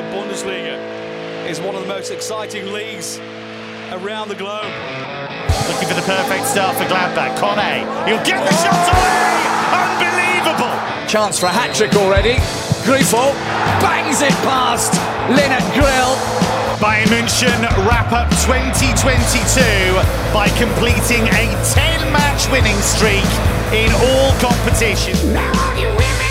the Bundesliga is one of the most exciting leagues around the globe. Looking for the perfect start for Gladbach. Kone, he'll get the shot away! Unbelievable! Chance for a hat trick already. Grifo bangs it past Lennart Grill. Bayern München wrap up 2022 by completing a 10 match winning streak in all competitions. Now all you women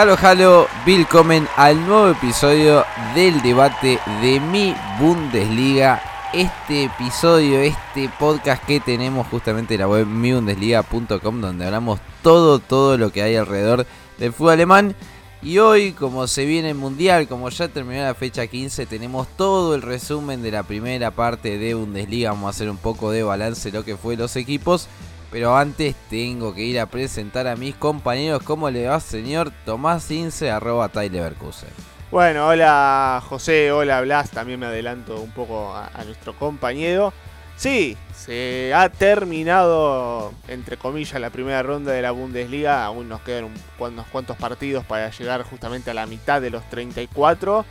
Halo, halo, willkommen al nuevo episodio del debate de mi Bundesliga. Este episodio, este podcast que tenemos justamente en la web mibundesliga.com donde hablamos todo, todo lo que hay alrededor del fútbol alemán. Y hoy, como se viene el mundial, como ya terminó la fecha 15, tenemos todo el resumen de la primera parte de Bundesliga. Vamos a hacer un poco de balance de lo que fue los equipos. Pero antes tengo que ir a presentar a mis compañeros. ¿Cómo le va, señor Tomás Ince, arroba Tyler Leverkusen? Bueno, hola José, hola Blas, también me adelanto un poco a, nuestro compañero. Sí, se ha terminado, entre comillas, la primera ronda de la Bundesliga. Aún nos quedan un- unos cuantos partidos para llegar justamente a la mitad de los 34.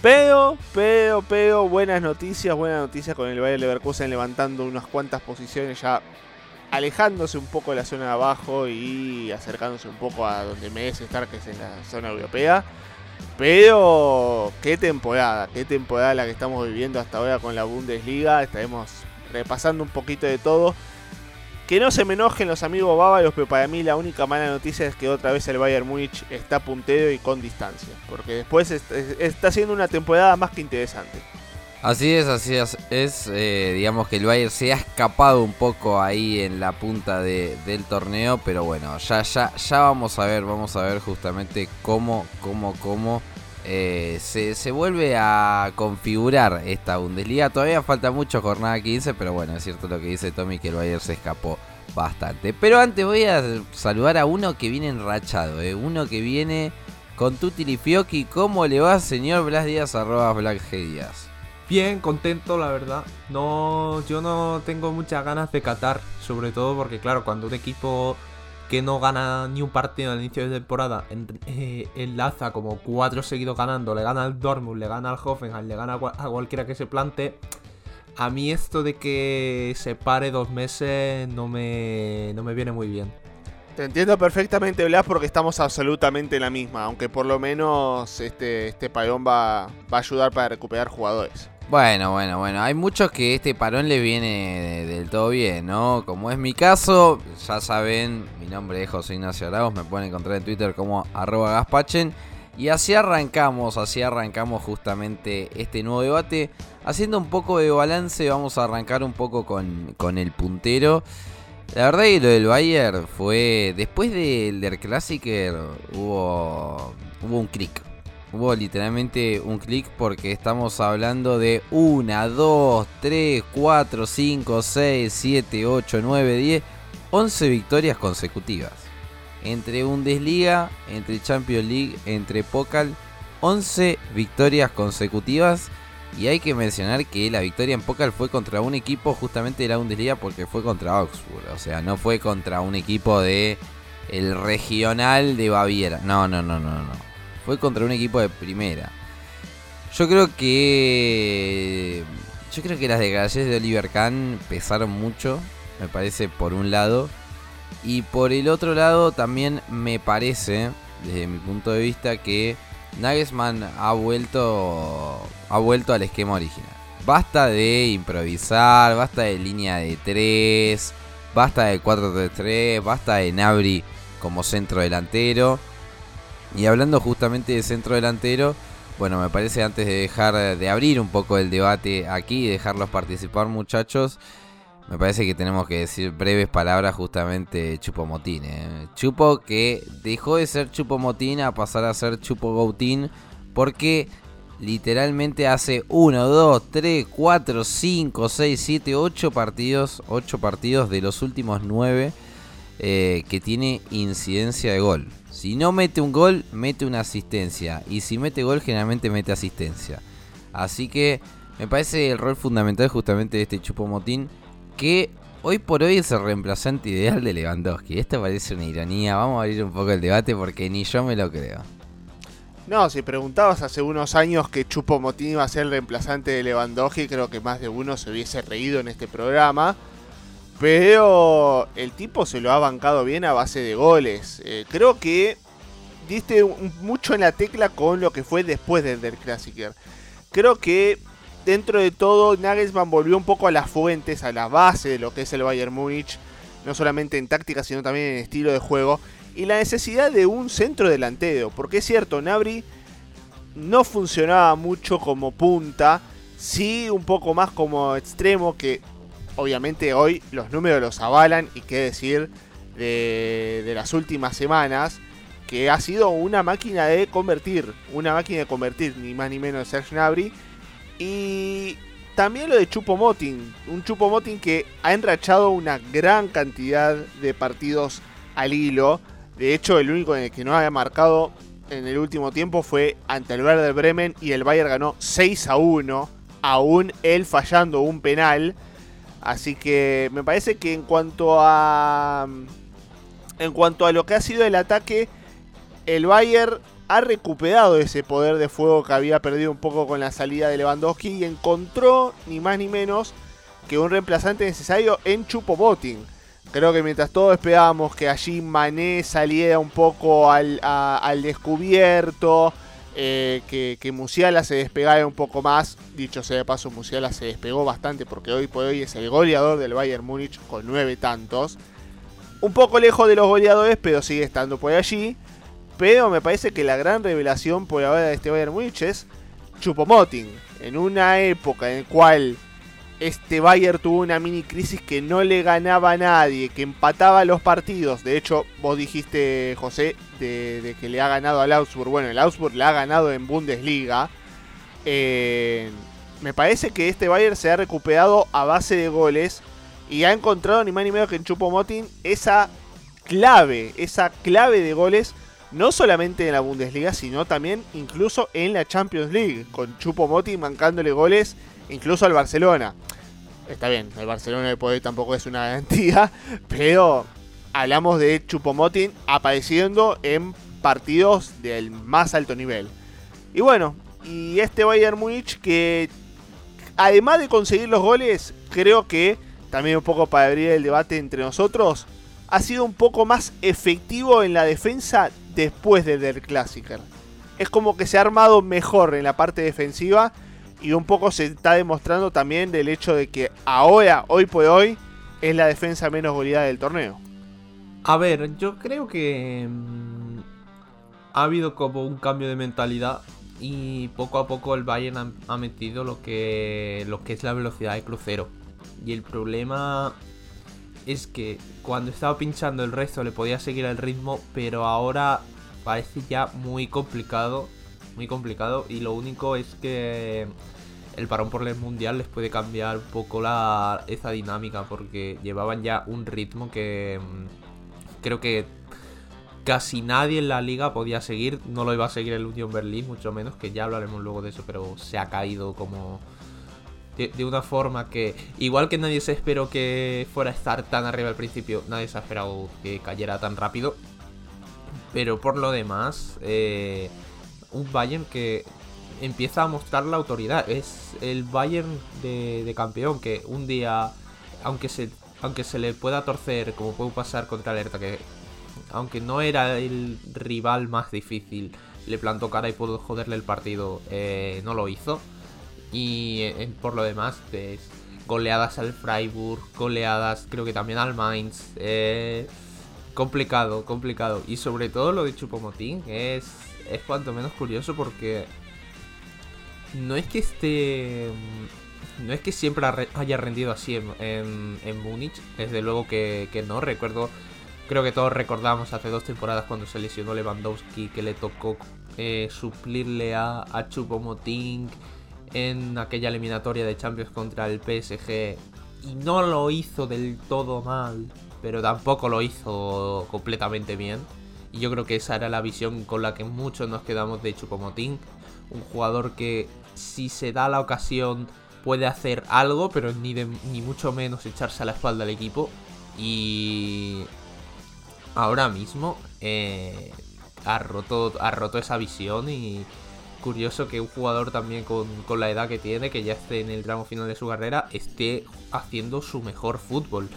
Pero, pero, pero, buenas noticias, buenas noticias con el Bayer Leverkusen levantando unas cuantas posiciones ya alejándose un poco de la zona de abajo y acercándose un poco a donde merece estar, que es en la zona europea. Pero qué temporada, qué temporada la que estamos viviendo hasta ahora con la Bundesliga. Estaremos repasando un poquito de todo. Que no se me enojen los amigos bávaros, pero para mí la única mala noticia es que otra vez el Bayern Múnich está puntero y con distancia. Porque después est- está siendo una temporada más que interesante. Así es, así es. es eh, digamos que el Bayern se ha escapado un poco ahí en la punta de- del torneo, pero bueno, ya, ya, ya vamos a ver, vamos a ver justamente cómo, cómo, cómo eh, se, se vuelve a configurar esta Bundesliga. Todavía falta mucho, jornada 15, pero bueno, es cierto lo que dice Tommy que el Bayern se escapó bastante. Pero antes voy a saludar a uno que viene enrachado, eh, uno que viene con Tutti Fiocchi. ¿Cómo le va, señor Blas Díaz, arroba Black? Bien, contento, la verdad. No, yo no tengo muchas ganas de Qatar, sobre todo porque, claro, cuando un equipo que no gana ni un partido al inicio de temporada eh, enlaza como cuatro seguidos ganando, le gana al Dortmund, le gana al Hoffenheim, le gana a, cua- a cualquiera que se plante. A mí esto de que se pare dos meses no me, no me viene muy bien. Te entiendo perfectamente, Blas, porque estamos absolutamente en la misma. Aunque por lo menos este, este parón va, va a ayudar para recuperar jugadores. Bueno, bueno, bueno. Hay muchos que este parón les viene de- del todo bien, ¿no? Como es mi caso, ya saben, mi nombre es José Ignacio Arauz, me pueden encontrar en Twitter como arroba gaspachen. Y así arrancamos, así arrancamos justamente este nuevo debate. Haciendo un poco de balance, vamos a arrancar un poco con, con el puntero. La verdad que lo del Bayern fue. Después del Der Klassiker hubo. hubo un clic. Hubo literalmente un clic porque estamos hablando de 1, 2, 3, 4, 5, 6, 7, 8, 9, 10, 11 victorias consecutivas. Entre Bundesliga, entre Champions League, entre Pokal, 11 victorias consecutivas. Y hay que mencionar que la victoria en Pokal fue contra un equipo justamente de la Bundesliga porque fue contra Augsburg. O sea, no fue contra un equipo de el regional de Baviera. No, no, no, no, no. Fue contra un equipo de primera. Yo creo que. Yo creo que las declaraciones de Oliver Kahn pesaron mucho. Me parece por un lado. Y por el otro lado también me parece, desde mi punto de vista, que Nagelsmann ha vuelto. ha vuelto al esquema original. Basta de improvisar, basta de línea de 3, basta de 4-3-3, basta de Nabri como centro delantero. Y hablando justamente de centro delantero, bueno, me parece antes de dejar de abrir un poco el debate aquí y dejarlos participar muchachos, me parece que tenemos que decir breves palabras justamente Chupo Motín. ¿eh? Chupo que dejó de ser Chupo Motín a pasar a ser Chupo Gautín porque literalmente hace 1, 2, 3, 4, 5, 6, 7, 8 partidos, 8 partidos de los últimos 9 eh, que tiene incidencia de gol. Si no mete un gol, mete una asistencia. Y si mete gol, generalmente mete asistencia. Así que me parece el rol fundamental justamente de este Chupo Motín. Que hoy por hoy es el reemplazante ideal de Lewandowski. Esto parece una ironía. Vamos a abrir un poco el debate porque ni yo me lo creo. No, si preguntabas hace unos años que Chupo Motín iba a ser el reemplazante de Lewandowski, creo que más de uno se hubiese reído en este programa. Pero el tipo se lo ha bancado bien a base de goles. Eh, creo que diste mucho en la tecla con lo que fue después del Der Klassiker. Creo que dentro de todo Nagelsmann volvió un poco a las fuentes, a la base de lo que es el Bayern Múnich. No solamente en táctica, sino también en estilo de juego. Y la necesidad de un centro delantero. Porque es cierto, Nabri no funcionaba mucho como punta. Sí, un poco más como extremo. Que obviamente hoy los números los avalan. Y qué decir de, las últimas semanas. Que ha sido una máquina de convertir. Una máquina de convertir, ni más ni menos de Serge Gnabry. Y también lo de Chupo Motin. Un Chupo Motin que ha enrachado una gran cantidad de partidos al hilo. De hecho, el único en el que no había marcado en el último tiempo fue ante el Werder Bremen y el Bayern ganó 6 a 1, aún él fallando un penal. Así que me parece que en cuanto a en cuanto a lo que ha sido el ataque, el Bayern ha recuperado ese poder de fuego que había perdido un poco con la salida de Lewandowski y encontró ni más ni menos que un reemplazante necesario en Chupo Moting. Creo que mientras todos esperábamos que allí Mané saliera un poco al, al descubierto, eh, que, que Musiala se despegara un poco más, dicho sea de paso, Musiala se despegó bastante porque hoy por hoy es el goleador del Bayern Múnich con nueve tantos. Un poco lejos de los goleadores, pero sigue estando por allí. Pero me parece que la gran revelación por ahora de este Bayern Múnich es Chupomoting. En una época en la cual este Bayern tuvo una mini crisis que no le ganaba a nadie, que empataba los partidos. De hecho, vos dijiste, José, de, que le ha ganado al Augsburg. Bueno, el Augsburg le ha ganado en Bundesliga. Eh, me parece que este Bayern se ha recuperado a base de goles y ha encontrado ni más ni menos que en Chupomoting esa clave, esa clave de goles no solamente en la Bundesliga, sino también incluso en la Champions League, con Chupomoting mancándole goles incluso al Barcelona. Está bien, el Barcelona de poder tampoco es una garantía, pero hablamos de Chupomoting apareciendo en partidos del más alto nivel. Y bueno, y este Bayern Múnich que además de conseguir los goles, creo que también un poco para abrir el debate entre nosotros, ha sido un poco más efectivo en la defensa después del Der Klassiker. Es como que se ha armado mejor en la parte defensiva y un poco se está demostrando también del hecho de que ahora, hoy por hoy, es la defensa menos goleada del torneo. A ver, yo creo que mm, ha habido como un cambio de mentalidad y poco a poco el Bayern ha, ha metido lo que, lo que es la velocidad de crucero. Y el problema es que cuando estaba pinchando el resto le podía seguir el ritmo, pero ahora parece ya muy complicado, muy complicado y lo único es que el parón por el mundial les puede cambiar un poco la, esa dinámica porque llevaban ya un ritmo que mm, creo que casi nadie en la liga podía seguir. No lo iba a seguir el Union Berlin, mucho menos, que ya hablaremos luego de eso, pero se ha caído como de, de una forma que, igual que nadie se esperó que fuera a estar tan arriba al principio, nadie se ha esperado que cayera tan rápido. Pero por lo demás, eh, un Bayern que empieza a mostrar la autoridad. Es el Bayern de, campeón que un día, aunque se, aunque se le pueda torcer, como puede pasar contra el que aunque no era el rival más difícil, le plantó cara y pudo joderle el partido, eh, no lo hizo. Y eh, por lo demás, pues, goleadas al Freiburg, goleadas creo que también al Mainz. eh, complicado, complicado. Y sobre todo lo de Chupomotín es, es cuanto menos curioso porque no es que esté... No es que siempre ha re- haya rendido así en, en, Múnich, desde luego que, que no. Recuerdo, creo que todos recordamos hace dos temporadas cuando se lesionó Lewandowski que le tocó eh, suplirle a, a Choupo-Moting en aquella eliminatoria de Champions contra el PSG y no lo hizo del todo mal, pero tampoco lo hizo completamente bien. Y yo creo que esa era la visión con la que muchos nos quedamos de Choupo-Moting, un jugador que si se da la ocasión puede hacer algo, pero ni mucho menos echarse a la espalda al equipo. Y ahora mismo eh, ha, roto, ha roto esa visión y curioso que un jugador también con, con la edad que tiene, que ya esté en el tramo final de su carrera, esté haciendo su mejor fútbol.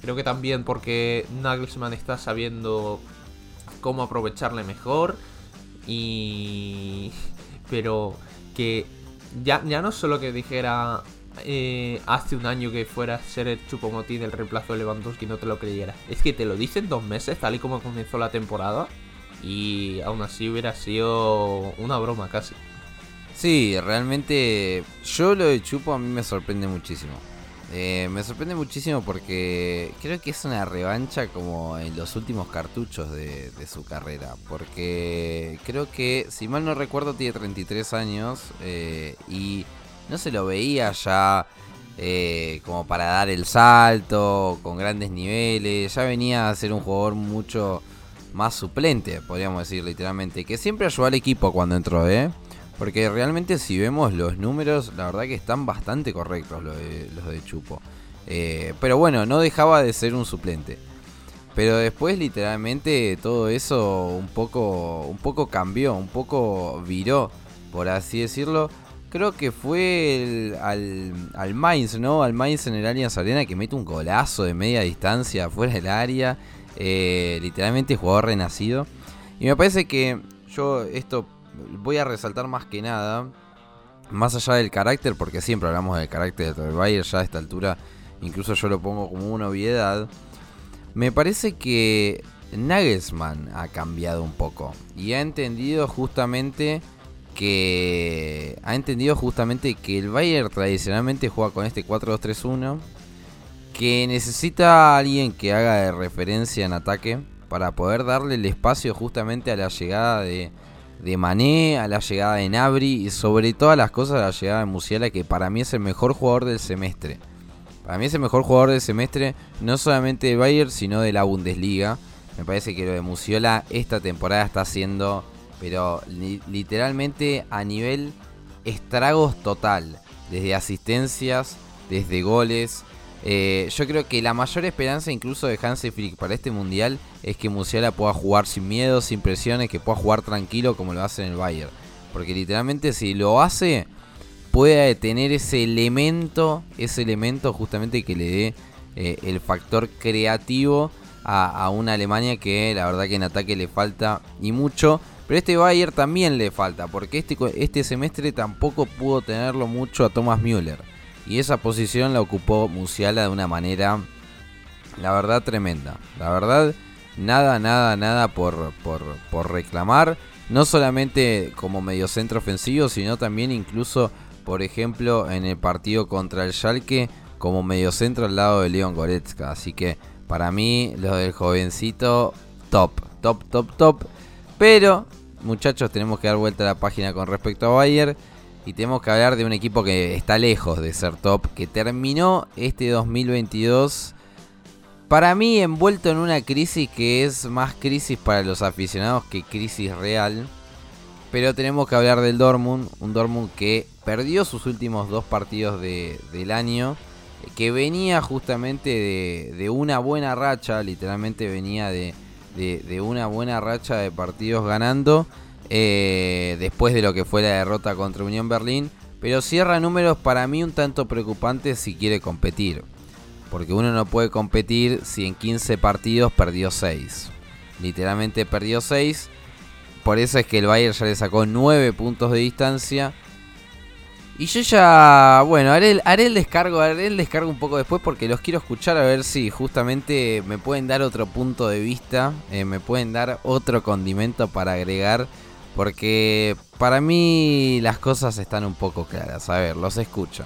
Creo que también porque Nagelsmann está sabiendo cómo aprovecharle mejor y... Pero que ya, ya no solo que dijera eh, hace un año que fuera a ser el Chupomotín el reemplazo de Lewandowski no te lo creyera. Es que te lo dicen dos meses, tal y como comenzó la temporada. Y aún así hubiera sido una broma casi. Sí, realmente yo lo de Chupo a mí me sorprende muchísimo. Eh, me sorprende muchísimo porque creo que es una revancha como en los últimos cartuchos de, su carrera. Porque creo que, si mal no recuerdo, tiene 33 años eh, y no se lo veía ya eh, como para dar el salto, con grandes niveles. Ya venía a ser un jugador mucho más suplente, podríamos decir literalmente. Que siempre ayudó al equipo cuando entró, ¿eh? Porque realmente si vemos los números, la verdad que están bastante correctos los de, Chupo. Eh, pero bueno, no dejaba de ser un suplente. Pero después literalmente todo eso un poco, un poco cambió, un poco viró, por así decirlo. Creo que fue al, al Mainz, ¿no? Al Mainz en el Allianz Arena que mete un golazo de media distancia fuera del área. Eh, literalmente jugador renacido. Y me parece que yo esto voy a resaltar más que nada, más allá del carácter, porque siempre hablamos del carácter del Bayern ya a esta altura, incluso yo lo pongo como una obviedad. Me parece que Nagelsmann ha cambiado un poco y ha entendido justamente que ha entendido justamente que el Bayern tradicionalmente juega con este 4-2-3-1 que necesita a alguien que haga de referencia en ataque para poder darle el espacio justamente a la llegada de, de Mané, a la llegada de Nabri y sobre todas las cosas a la llegada de Musiala que para mí es el mejor jugador del semestre. Para mí es el mejor jugador del semestre no solamente de Bayern sino de la Bundesliga. Me parece que lo de Musiala esta temporada está haciendo pero li- literalmente a nivel estragos total, desde asistencias, desde goles. Eh, yo creo que la mayor esperanza incluso de Hansi Flick para este mundial es que Musiala pueda jugar sin miedo, sin presiones, que pueda jugar tranquilo como lo hace en el Bayern. Porque literalmente si lo hace, puede tener ese elemento, ese elemento justamente que le dé eh, el factor creativo a, una Alemania que la verdad que en ataque le falta y mucho. Pero este Bayern también le falta, porque este, este semestre tampoco pudo tenerlo mucho a Thomas Müller. Y esa posición la ocupó Musiala de una manera, la verdad, tremenda. La verdad, nada, nada, nada por, por, por reclamar. No solamente como mediocentro ofensivo, sino también incluso, por ejemplo, en el partido contra el Schalke, como mediocentro al lado de Leon Goretzka. Así que para mí, lo del jovencito, top, top, top, top. Pero, muchachos, tenemos que dar vuelta a la página con respecto a Bayern. Y tenemos que hablar de un equipo que está lejos de ser top. Que terminó este 2022. Para mí envuelto en una crisis que es más crisis para los aficionados que crisis real. Pero tenemos que hablar del Dortmund. Un Dortmund que perdió sus últimos dos partidos de- del año. Que venía justamente de, de una buena racha. Literalmente venía de, de- una buena racha de partidos ganando. Eh, después de lo que fue la derrota contra Unión Berlín. Pero cierra números para mí un tanto preocupantes si quiere competir. Porque uno no puede competir si en 15 partidos perdió 6. Literalmente perdió 6. Por eso es que el Bayern ya le sacó 9 puntos de distancia. Y yo ya, bueno, haré el, descargo, haré el descargo un poco después porque los quiero escuchar a ver si justamente me pueden dar otro punto de vista, eh, me pueden dar otro condimento para agregar, porque para mí las cosas están un poco claras. A ver, los escucho.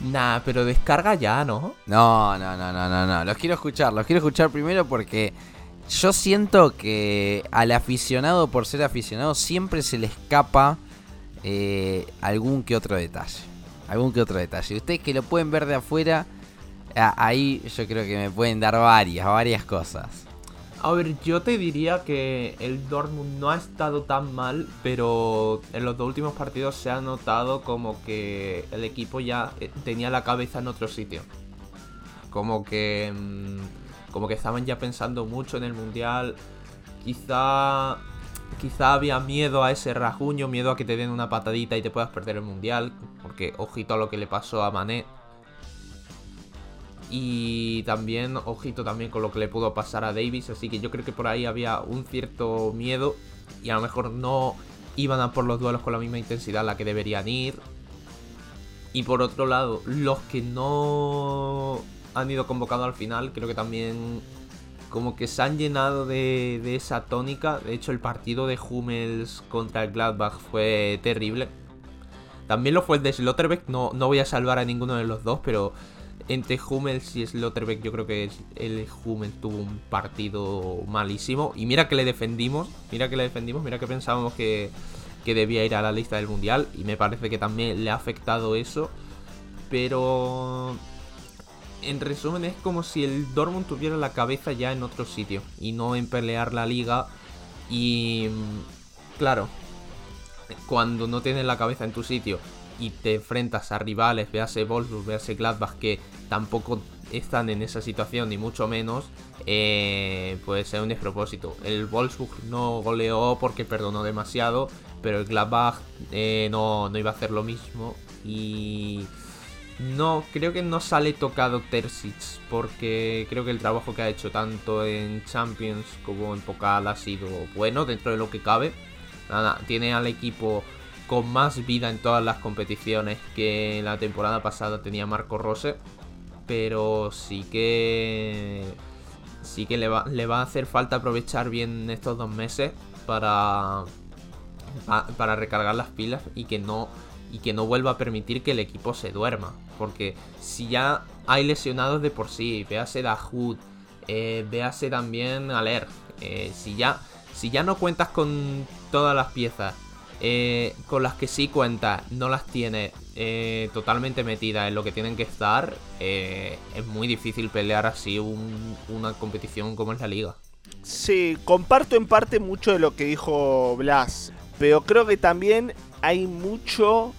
Nah, pero descarga ya, ¿no? No, no, no, no, no, no. Los quiero escuchar. Los quiero escuchar primero porque yo siento que al aficionado, por ser aficionado, siempre se le escapa eh, algún que otro detalle. Algún que otro detalle. Ustedes que lo pueden ver de afuera, ahí yo creo que me pueden dar varias, varias cosas. A ver, yo te diría que el Dortmund no ha estado tan mal, pero en los dos últimos partidos se ha notado como que el equipo ya eh, tenía la cabeza en otro sitio. Como que mm, como que estaban ya pensando mucho en el mundial. Quizá quizá había miedo a ese rajuño, miedo a que te den una patadita y te puedas perder el mundial, porque ojito a lo que le pasó a Mané. Y también, ojito también con lo que le pudo pasar a Davis. Así que yo creo que por ahí había un cierto miedo. Y a lo mejor no iban a por los duelos con la misma intensidad a la que deberían ir. Y por otro lado, los que no han ido convocados al final, creo que también como que se han llenado de, de esa tónica. De hecho, el partido de Hummels contra el Gladbach fue terrible. También lo fue el de Slotterbeck. No, no voy a salvar a ninguno de los dos, pero entre Hummels y Slotterbeck yo creo que el Hummels tuvo un partido malísimo. Y mira que le defendimos, mira que le defendimos, mira que pensábamos que, que debía ir a la lista del Mundial. Y me parece que también le ha afectado eso. Pero... En resumen es como si el Dortmund tuviera la cabeza ya en otro sitio. Y no en pelear la liga. Y... Claro, cuando no tienes la cabeza en tu sitio y te enfrentas a rivales, véase Wolfsburg, véase Gladbach, que tampoco están en esa situación, ni mucho menos, eh, pues es un despropósito. El Wolfsburg no goleó porque perdonó demasiado, pero el Gladbach eh, no, no iba a hacer lo mismo. Y no, creo que no sale tocado Terzic, porque creo que el trabajo que ha hecho tanto en Champions como en Pokal ha sido bueno dentro de lo que cabe. Nada, tiene al equipo con más vida en todas las competiciones que la temporada pasada tenía Marco Rose. Pero sí que. Sí que le va, le va a hacer falta aprovechar bien estos dos meses para. pa- para recargar las pilas y que no. Y que no vuelva a permitir que el equipo se duerma. Porque si ya hay lesionados de por sí, véase Dahoud, eh, véase también Aler. eh, si ya. Si ya no cuentas con todas las piezas eh, con las que sí cuentas, no las tienes eh, totalmente metidas en lo que tienen que estar, eh, es muy difícil pelear así un- una competición como es la liga. Sí, comparto en parte mucho de lo que dijo Blas, pero creo que también hay mucho,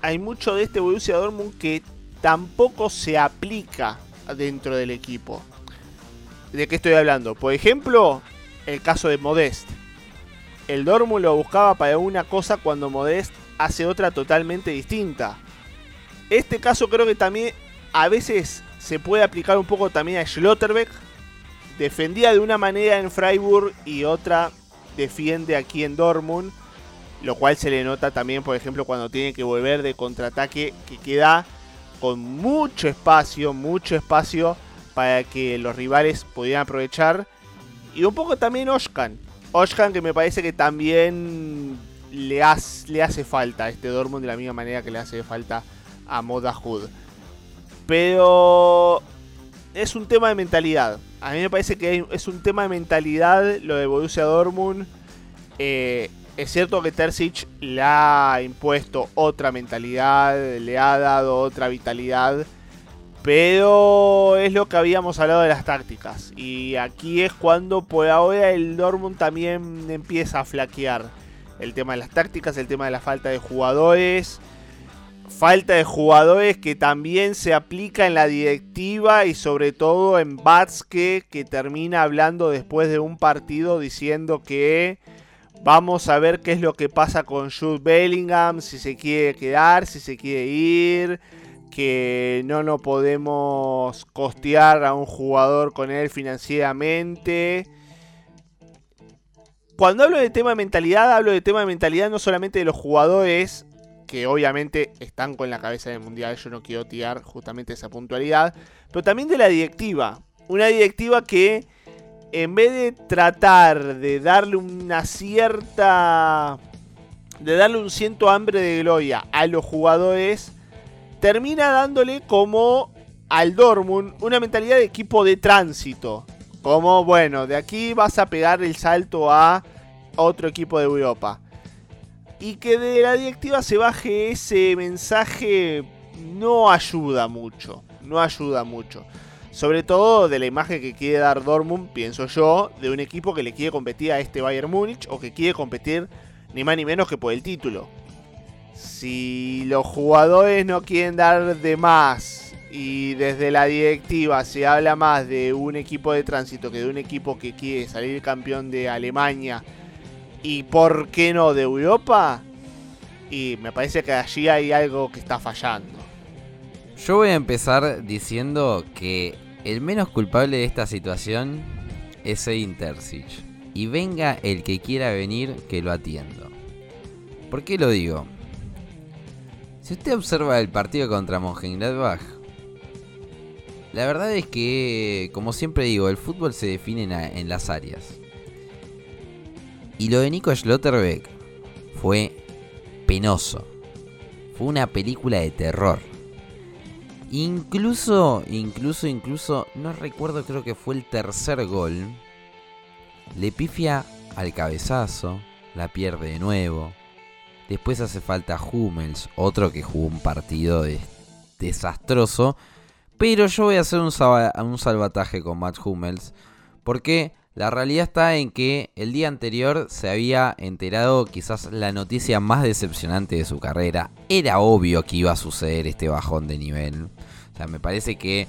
hay mucho de este Borussia Dortmund que tampoco se aplica dentro del equipo. ¿De qué estoy hablando? Por ejemplo, el caso de Modest. El Dortmund lo buscaba para una cosa cuando Modest hace otra totalmente distinta. Este caso creo que también a veces se puede aplicar un poco también a Schlotterbeck, defendía de una manera en Freiburg y otra defiende aquí en Dortmund. Lo cual se le nota también, por ejemplo, cuando tiene que volver de contraataque, que queda con mucho espacio, mucho espacio para que los rivales pudieran aprovechar. Y un poco también Oshkan. Oshkan que me parece que también le, hace- falta a este Dortmund de la misma manera que le hace falta a Moda Hood. Pero es un tema de mentalidad. A mí me parece que es un tema de mentalidad lo de Borussia Dortmund. Eh, es cierto que Terzic le ha impuesto otra mentalidad, le ha dado otra vitalidad. Pero es lo que habíamos hablado de las tácticas. Y aquí es cuando por ahora el Dortmund también empieza a flaquear. El tema de las tácticas, el tema de la falta de jugadores. Falta de jugadores que también se aplica en la directiva y sobre todo en Batske que termina hablando después de un partido diciendo que vamos a ver qué es lo que pasa con Jude Bellingham, si se quiere quedar, si se quiere ir, que no nos podemos costear a un jugador con él financieramente. Cuando hablo de tema de mentalidad, hablo de tema de mentalidad no solamente de los jugadores que obviamente están con la cabeza del mundial. Yo no quiero tirar justamente esa puntualidad. Pero también de la directiva. Una directiva que en vez de tratar de darle una cierta. de darle un ciento hambre de gloria a los jugadores, termina dándole como al Dortmund una mentalidad de equipo de tránsito. Como, bueno, de aquí vas a pegar el salto a otro equipo de Europa. Y que de la directiva se baje ese mensaje no ayuda mucho. No ayuda mucho. Sobre todo de la imagen que quiere dar Dortmund, pienso yo, de un equipo que le quiere competir a este Bayern Múnich o que quiere competir ni más ni menos que por el título. Si los jugadores no quieren dar de más y desde la directiva se habla más de un equipo de tránsito que de un equipo que quiere salir campeón de Alemania y por qué no de Europa, y me parece que allí hay algo que está fallando. Yo voy a empezar diciendo que el menos culpable de esta situación es Edin Terzic. Y venga el que quiera venir, que lo atiendo. ¿Por qué lo digo? Si usted observa el partido contra Mönchengladbach, la verdad es que, como siempre digo, el fútbol se define en, en las áreas. Y lo de Nico Schlotterbeck fue penoso. Fue una película de terror. Incluso, incluso, incluso, no recuerdo, creo que fue el tercer gol. Le pifia al cabezazo, la pierde de nuevo. Después hace falta Hummels, otro que jugó un partido de- desastroso. Pero yo voy a hacer un, salvataje con Matt Hummels. Porque la realidad está en que el día anterior se había enterado quizás la noticia más decepcionante de su carrera. Era obvio que iba a suceder este bajón de nivel. O sea, me parece que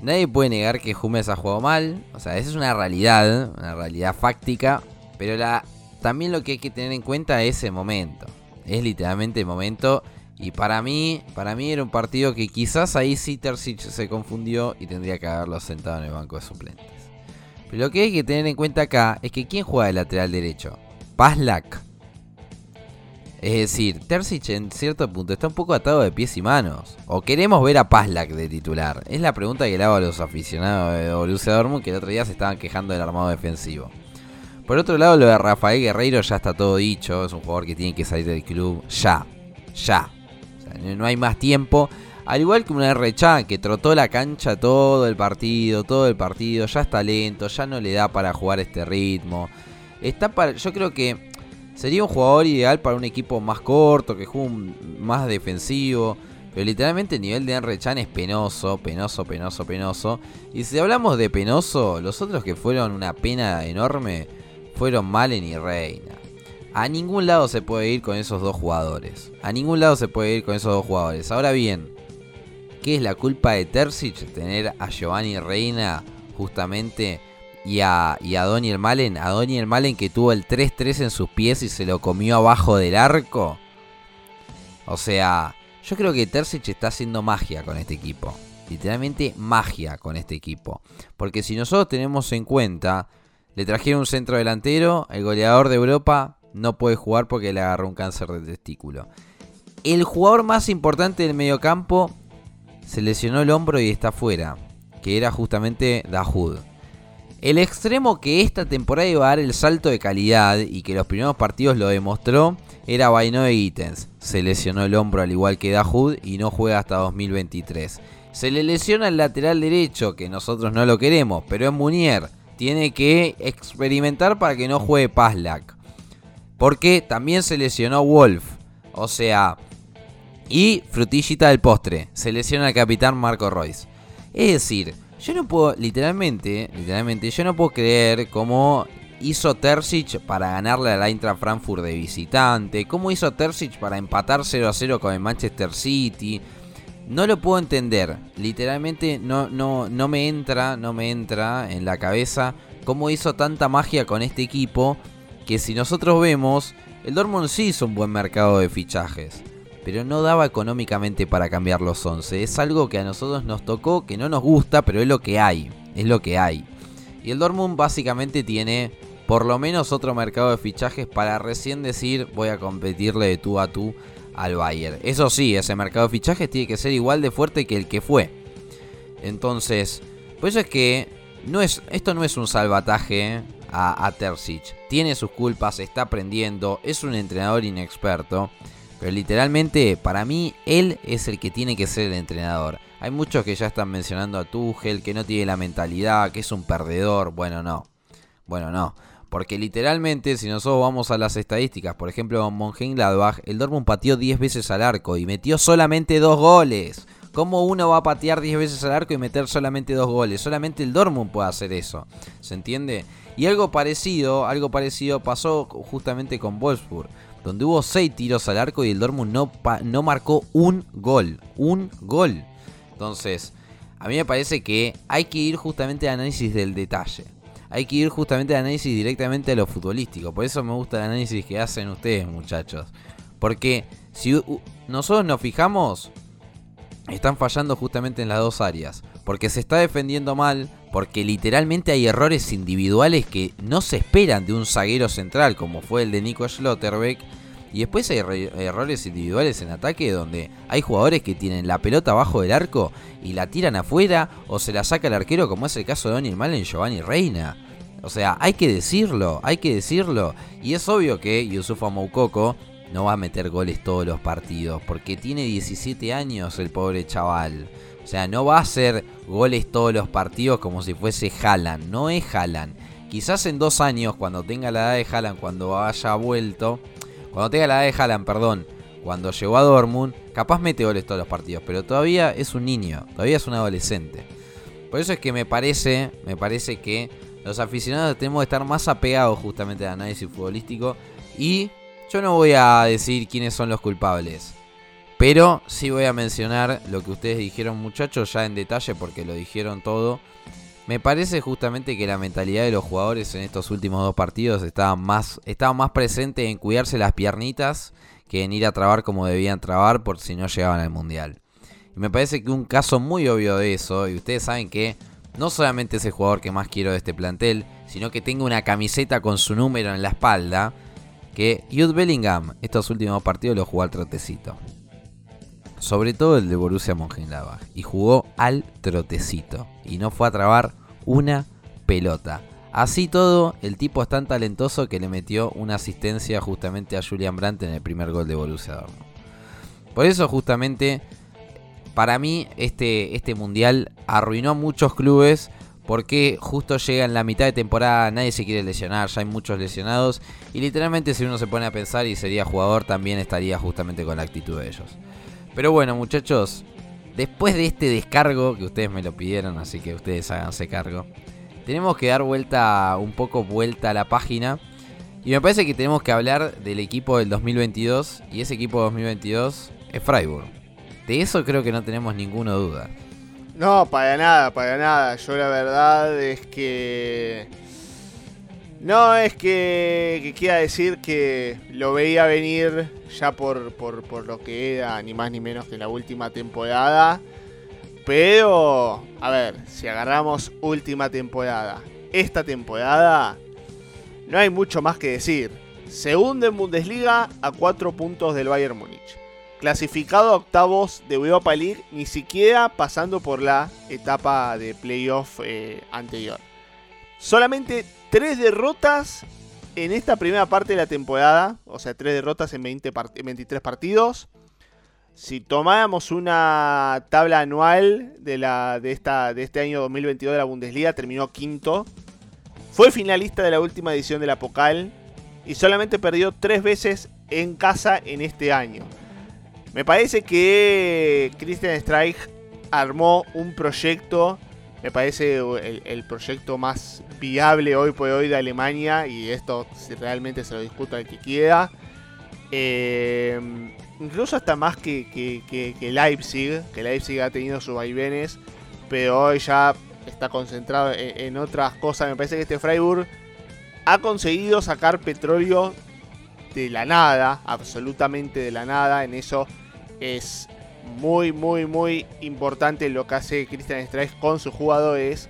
nadie puede negar que Hummels ha jugado mal. O sea, esa es una realidad, una realidad fáctica. Pero también lo que hay que tener en cuenta es el momento. Es literalmente el momento. Y para mí, para mí era un partido que quizás ahí sí Terzic se confundió y tendría que haberlo sentado en el banco de suplentes. Pero lo que hay que tener en cuenta acá es que ¿quién juega de lateral derecho? Paslak. Es decir, Terzic en cierto punto está un poco atado de pies y manos. O queremos ver a Paslak de titular. Es la pregunta que le hago a los aficionados de Borussia Dortmund que el otro día se estaban quejando del armado defensivo. Por otro lado, lo de Rafael Guerreiro ya está todo dicho. Es un jugador que tiene que salir del club ya. Ya. No- hay más tiempo. Al igual que una Rechan que trotó la cancha todo el partido, todo el partido, ya está lento, ya no le da para jugar este ritmo. Está para, yo creo que sería un jugador ideal para un equipo más corto, que juegue más defensivo. Pero literalmente el nivel de Enre Chan es penoso, penoso, penoso, penoso. Y si hablamos de penoso, los otros que fueron una pena enorme fueron Malen y Reina. A ningún lado se puede ir con esos dos jugadores. A ningún lado se puede ir con esos dos jugadores. Ahora bien, ¿qué es la culpa de Terzic? Tener a Giovanni Reina justamente y a, y a Malen. A Doniel Malen que tuvo el 3-3 en sus pies y se lo comió abajo del arco. O sea, yo creo que Terzic está haciendo magia con este equipo. Literalmente magia con este equipo. Porque si nosotros tenemos en cuenta, le trajeron un centro delantero, el goleador de Europa no puede jugar porque le agarró un cáncer de testículo. El jugador más importante del mediocampo se lesionó el hombro y está fuera, que era justamente Dahoud. El extremo que esta temporada iba a dar el salto de calidad y que los primeros partidos lo demostró era Bainoe Itens. Se lesionó el hombro al igual que Dahoud y no juega hasta 2023. Se le lesiona el lateral derecho, que nosotros no lo queremos, pero es Munier. Tiene que experimentar para que no juegue Paslak. Porque también se lesionó Wolf. O sea, y frutillita del postre. Se lesiona el capitán Marco Royce. Es decir, yo no puedo, literalmente, literalmente, yo no puedo creer cómo hizo Terzic para ganarle al Eintracht Frankfurt de visitante. Cómo hizo Terzic para empatar 0 a 0 con el Manchester City. No lo puedo entender. Literalmente no, no, no me entra, no me entra en la cabeza cómo hizo tanta magia con este equipo. Que si nosotros vemos, el Dortmund sí hizo un buen mercado de fichajes pero no daba económicamente para cambiar los 11. Es algo que a nosotros nos tocó, que no nos gusta, pero es lo que hay, es lo que hay. Y el Dortmund básicamente tiene por lo menos otro mercado de fichajes para recién decir voy a competirle de tú a tú al Bayern. Eso sí, ese mercado de fichajes tiene que ser igual de fuerte que el que fue. Entonces, por eso es que no es, esto no es un salvataje a, a Terzic. Tiene sus culpas, está aprendiendo, es un entrenador inexperto. Pero literalmente, para mí, él es el que tiene que ser el entrenador. Hay muchos que ya están mencionando a Tuchel, que no tiene la mentalidad, que es un perdedor. Bueno, no. Bueno, no. Porque literalmente, si nosotros vamos a las estadísticas, por ejemplo, Mönchengladbach, el Dortmund pateó 10 veces al arco y metió solamente dos goles. ¿Cómo uno va a patear 10 veces al arco y meter solamente dos goles? Solamente el Dortmund puede hacer eso. ¿Se entiende? Y algo parecido, algo parecido pasó justamente con Wolfsburg, donde hubo 6 tiros al arco y el Dortmund no, no marcó un gol. Un gol. Entonces, a mí me parece que hay que ir justamente al análisis del detalle. Hay que ir justamente al análisis directamente a lo futbolístico. Por eso me gusta el análisis que hacen ustedes, muchachos. Porque si nosotros nos fijamos, están fallando justamente en las dos áreas. Porque se está defendiendo mal, porque literalmente hay errores individuales que no se esperan de un zaguero central, como fue el de Nico Schlotterbeck. Y después hay re- errores individuales en ataque donde hay jugadores que tienen la pelota abajo del arco y la tiran afuera o se la saca el arquero, como es el caso de Daniel Malen y Giovanni Reina. O sea, hay que decirlo, hay que decirlo. Y es obvio que Yusufa Moukoko no va a meter goles todos los partidos, porque tiene 17 años el pobre chaval. O sea, no va a hacer goles todos los partidos como si fuese Haaland. No es Haaland. Quizás en dos años, cuando tenga la edad de Haaland, cuando haya vuelto, cuando tenga la edad de Haaland, perdón, cuando llegó a Dortmund, capaz mete goles todos los partidos, pero todavía es un niño, todavía es un adolescente. Por eso es que me parece, me parece que los aficionados tenemos que estar más apegados justamente al análisis futbolístico y yo no voy a decir quiénes son los culpables. Pero sí voy a mencionar lo que ustedes dijeron muchachos ya en detalle porque lo dijeron todo. Me parece justamente que la mentalidad de los jugadores en estos últimos dos partidos estaba más, estaba más presente en cuidarse las piernitas que en ir a trabar como debían trabar por si no llegaban al mundial. Y me parece que un caso muy obvio de eso, y ustedes saben que no solamente es el jugador que más quiero de este plantel, sino que tengo una camiseta con su número en la espalda, que Jude Bellingham estos últimos partidos lo jugó al trotecito. Sobre todo el de Borussia Mönchengladbach. Y jugó al trotecito. Y no fue a trabar una pelota. Así todo, el tipo es tan talentoso que le metió una asistencia justamente a Julian Brandt en el primer gol de Borussia Dortmund. Por eso justamente, para mí, este, este mundial arruinó muchos clubes porque justo llega en la mitad de temporada, nadie se quiere lesionar, ya hay muchos lesionados. Y literalmente si uno se pone a pensar y sería jugador, también estaría justamente con la actitud de ellos. Pero bueno, muchachos, después de este descargo, que ustedes me lo pidieron, así que ustedes háganse cargo, tenemos que dar vuelta, un poco vuelta a la página. Y me parece que tenemos que hablar del equipo del 2022. Y ese equipo 2022 es Freiburg. De eso creo que no tenemos ninguna duda. No, para nada, para nada. Yo la verdad es que... No es que, quiera decir que lo veía venir ya por, por, por lo que era, ni más ni menos que la última temporada. Pero, a ver, si agarramos última temporada, esta temporada, no hay mucho más que decir. Segundo en Bundesliga a 4 puntos del Bayern Múnich. Clasificado a octavos de Europa League, ni siquiera pasando por la etapa de playoff eh, anterior. Solamente 3 derrotas en esta primera parte de la temporada. O sea, 3 derrotas en 20 part- en 23 partidos. Si tomáramos una tabla anual de, la, de, esta, de este año 2022 de la Bundesliga, terminó quinto. Fue finalista de la última edición de la Pokal y solamente perdió tres veces en casa en este año. Me parece que Christian Streich armó un proyecto, me parece el, proyecto más viable hoy por hoy de Alemania y esto realmente se lo discuta el que quiera. Eh, incluso hasta más que, que- que- que Leipzig, que Leipzig ha tenido sus vaivenes, pero hoy ya está concentrado en, en otras cosas. Me parece que este Freiburg ha conseguido sacar petróleo de la nada, absolutamente de la nada. En eso es muy, muy, muy importante lo que hace Christian Streich con sus jugadores.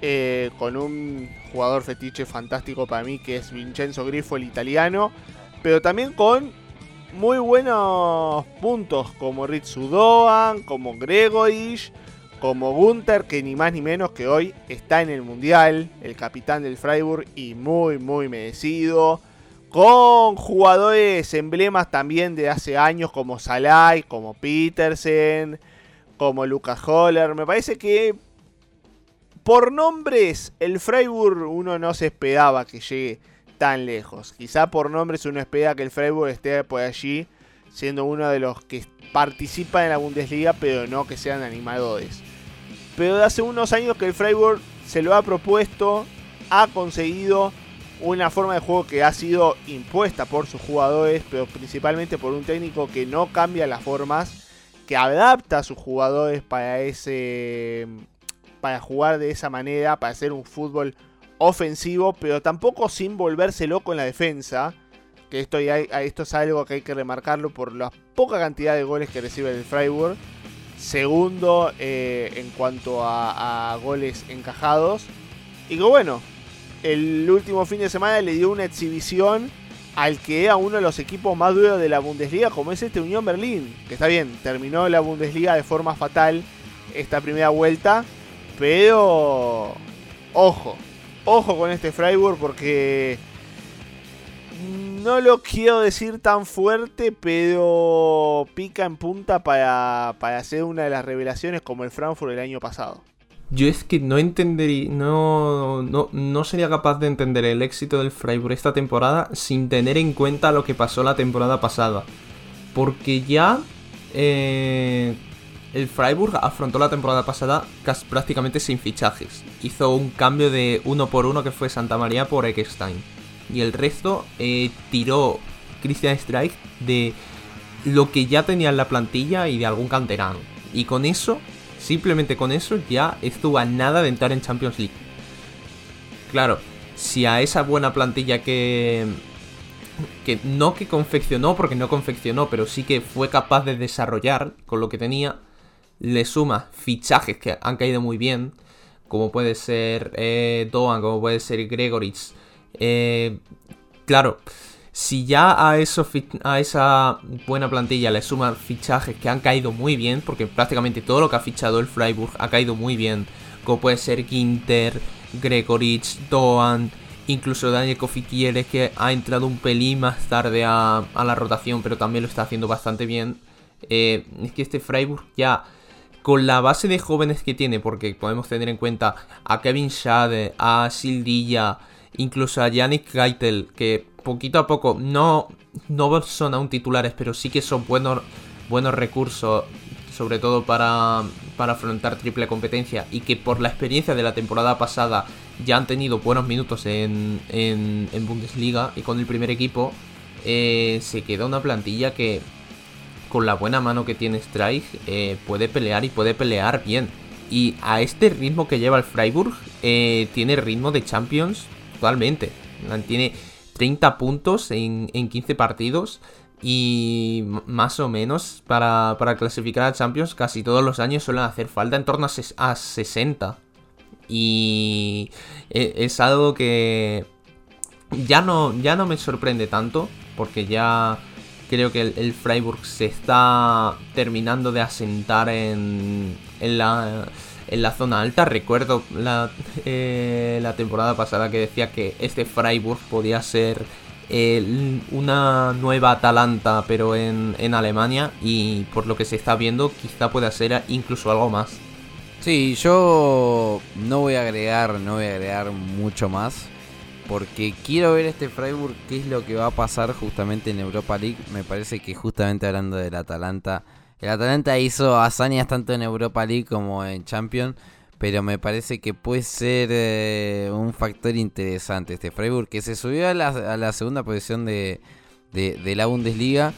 eh, con un jugador fetiche fantástico para mí que es Vincenzo Grifo, el italiano. Pero también con muy buenos puntos como Ritsu Doan, como Gregorich, como Gunther, que ni más ni menos que hoy está en el Mundial, el capitán del Freiburg y muy muy merecido. Con jugadores emblemas también de hace años como Salai, como Petersen, como Lucas Holler. Me parece que por nombres el Freiburg uno no se esperaba que llegue tan lejos. Quizá por nombres uno espera que el Freiburg esté por allí, siendo uno de los que participan en la Bundesliga, pero no que sean animadores. Pero de hace unos años que el Freiburg se lo ha propuesto, ha conseguido una forma de juego que ha sido impuesta por sus jugadores, pero principalmente por un técnico que no cambia las formas, que adapta a sus jugadores para ese para jugar de esa manera, para hacer un fútbol ofensivo, pero tampoco sin volverse loco en la defensa. Que esto, esto es algo que hay que remarcarlo por la poca cantidad de goles que recibe el Freiburg. Segundo eh, en cuanto a, a goles encajados. Y que bueno, el último fin de semana le dio una exhibición al que era uno de los equipos más duros de la Bundesliga, como es este Unión Berlín. Que está bien, terminó la Bundesliga de forma fatal esta primera vuelta. Pero, ojo, ojo con este Freiburg porque no lo quiero decir tan fuerte, pero pica en punta para, para ser una de las revelaciones como el Frankfurt el año pasado. Yo es que no entendería, no, no, no sería capaz de entender el éxito del Freiburg esta temporada sin tener en cuenta lo que pasó la temporada pasada. Porque ya eh, el Freiburg afrontó la temporada pasada casi prácticamente sin fichajes. Hizo un cambio de uno por uno que fue Santa María por Eckstein. Y el resto eh, tiró Christian Streich de lo que ya tenía en la plantilla y de algún canterano. Y con eso Simplemente con eso ya estuvo a nada de entrar en Champions League. Claro, si a esa buena plantilla que. que no que confeccionó, porque no confeccionó, pero sí que fue capaz de desarrollar con lo que tenía, le suma fichajes que han caído muy bien, como puede ser eh, Doan, como puede ser Gregorich. Eh, claro, si ya a, a esa buena plantilla le suman fichajes que han caído muy bien, porque prácticamente todo lo que ha fichado el Freiburg ha caído muy bien, como puede ser Ginter, Gregorich, Doan, incluso Daniel Kofikieres que ha entrado un pelín más tarde a, la rotación, pero también lo está haciendo bastante bien. Eh, es que este Freiburg ya con la base de jóvenes que tiene, porque podemos tener en cuenta a Kevin Schade, a Sildilla, incluso a Yannick Keitel, que poquito a poco, no, no son aún titulares, pero sí que son buenos, buenos recursos, sobre todo para, para afrontar triple competencia, y que por la experiencia de la temporada pasada ya han tenido buenos minutos en, en, Bundesliga y con el primer equipo, eh, se queda una plantilla que con la buena mano que tiene Strike eh, puede pelear y puede pelear bien. Y a este ritmo que lleva el Freiburg, eh, tiene ritmo de Champions totalmente. Tiene 30 puntos en, 15 partidos y más o menos para, clasificar a Champions casi todos los años suelen hacer falta en torno a, 60. Y e, es algo que ya no, ya no me sorprende tanto porque ya creo que el, Freiburg se está terminando de asentar en, en la en la zona alta. Recuerdo la, eh, la temporada pasada que decía que este Freiburg podía ser una nueva Atalanta, pero en, en, Alemania. Y por lo que se está viendo, quizá pueda ser incluso algo más. Sí, yo no voy a agregar, no voy a agregar mucho más. Porque quiero ver este Freiburg qué es lo que va a pasar justamente en Europa League. Me parece que justamente hablando del Atalanta el Atalanta hizo hazañas tanto en Europa League como en Champions, pero me parece que puede ser eh, un factor interesante este Freiburg, que se subió a la, segunda posición de, la Bundesliga,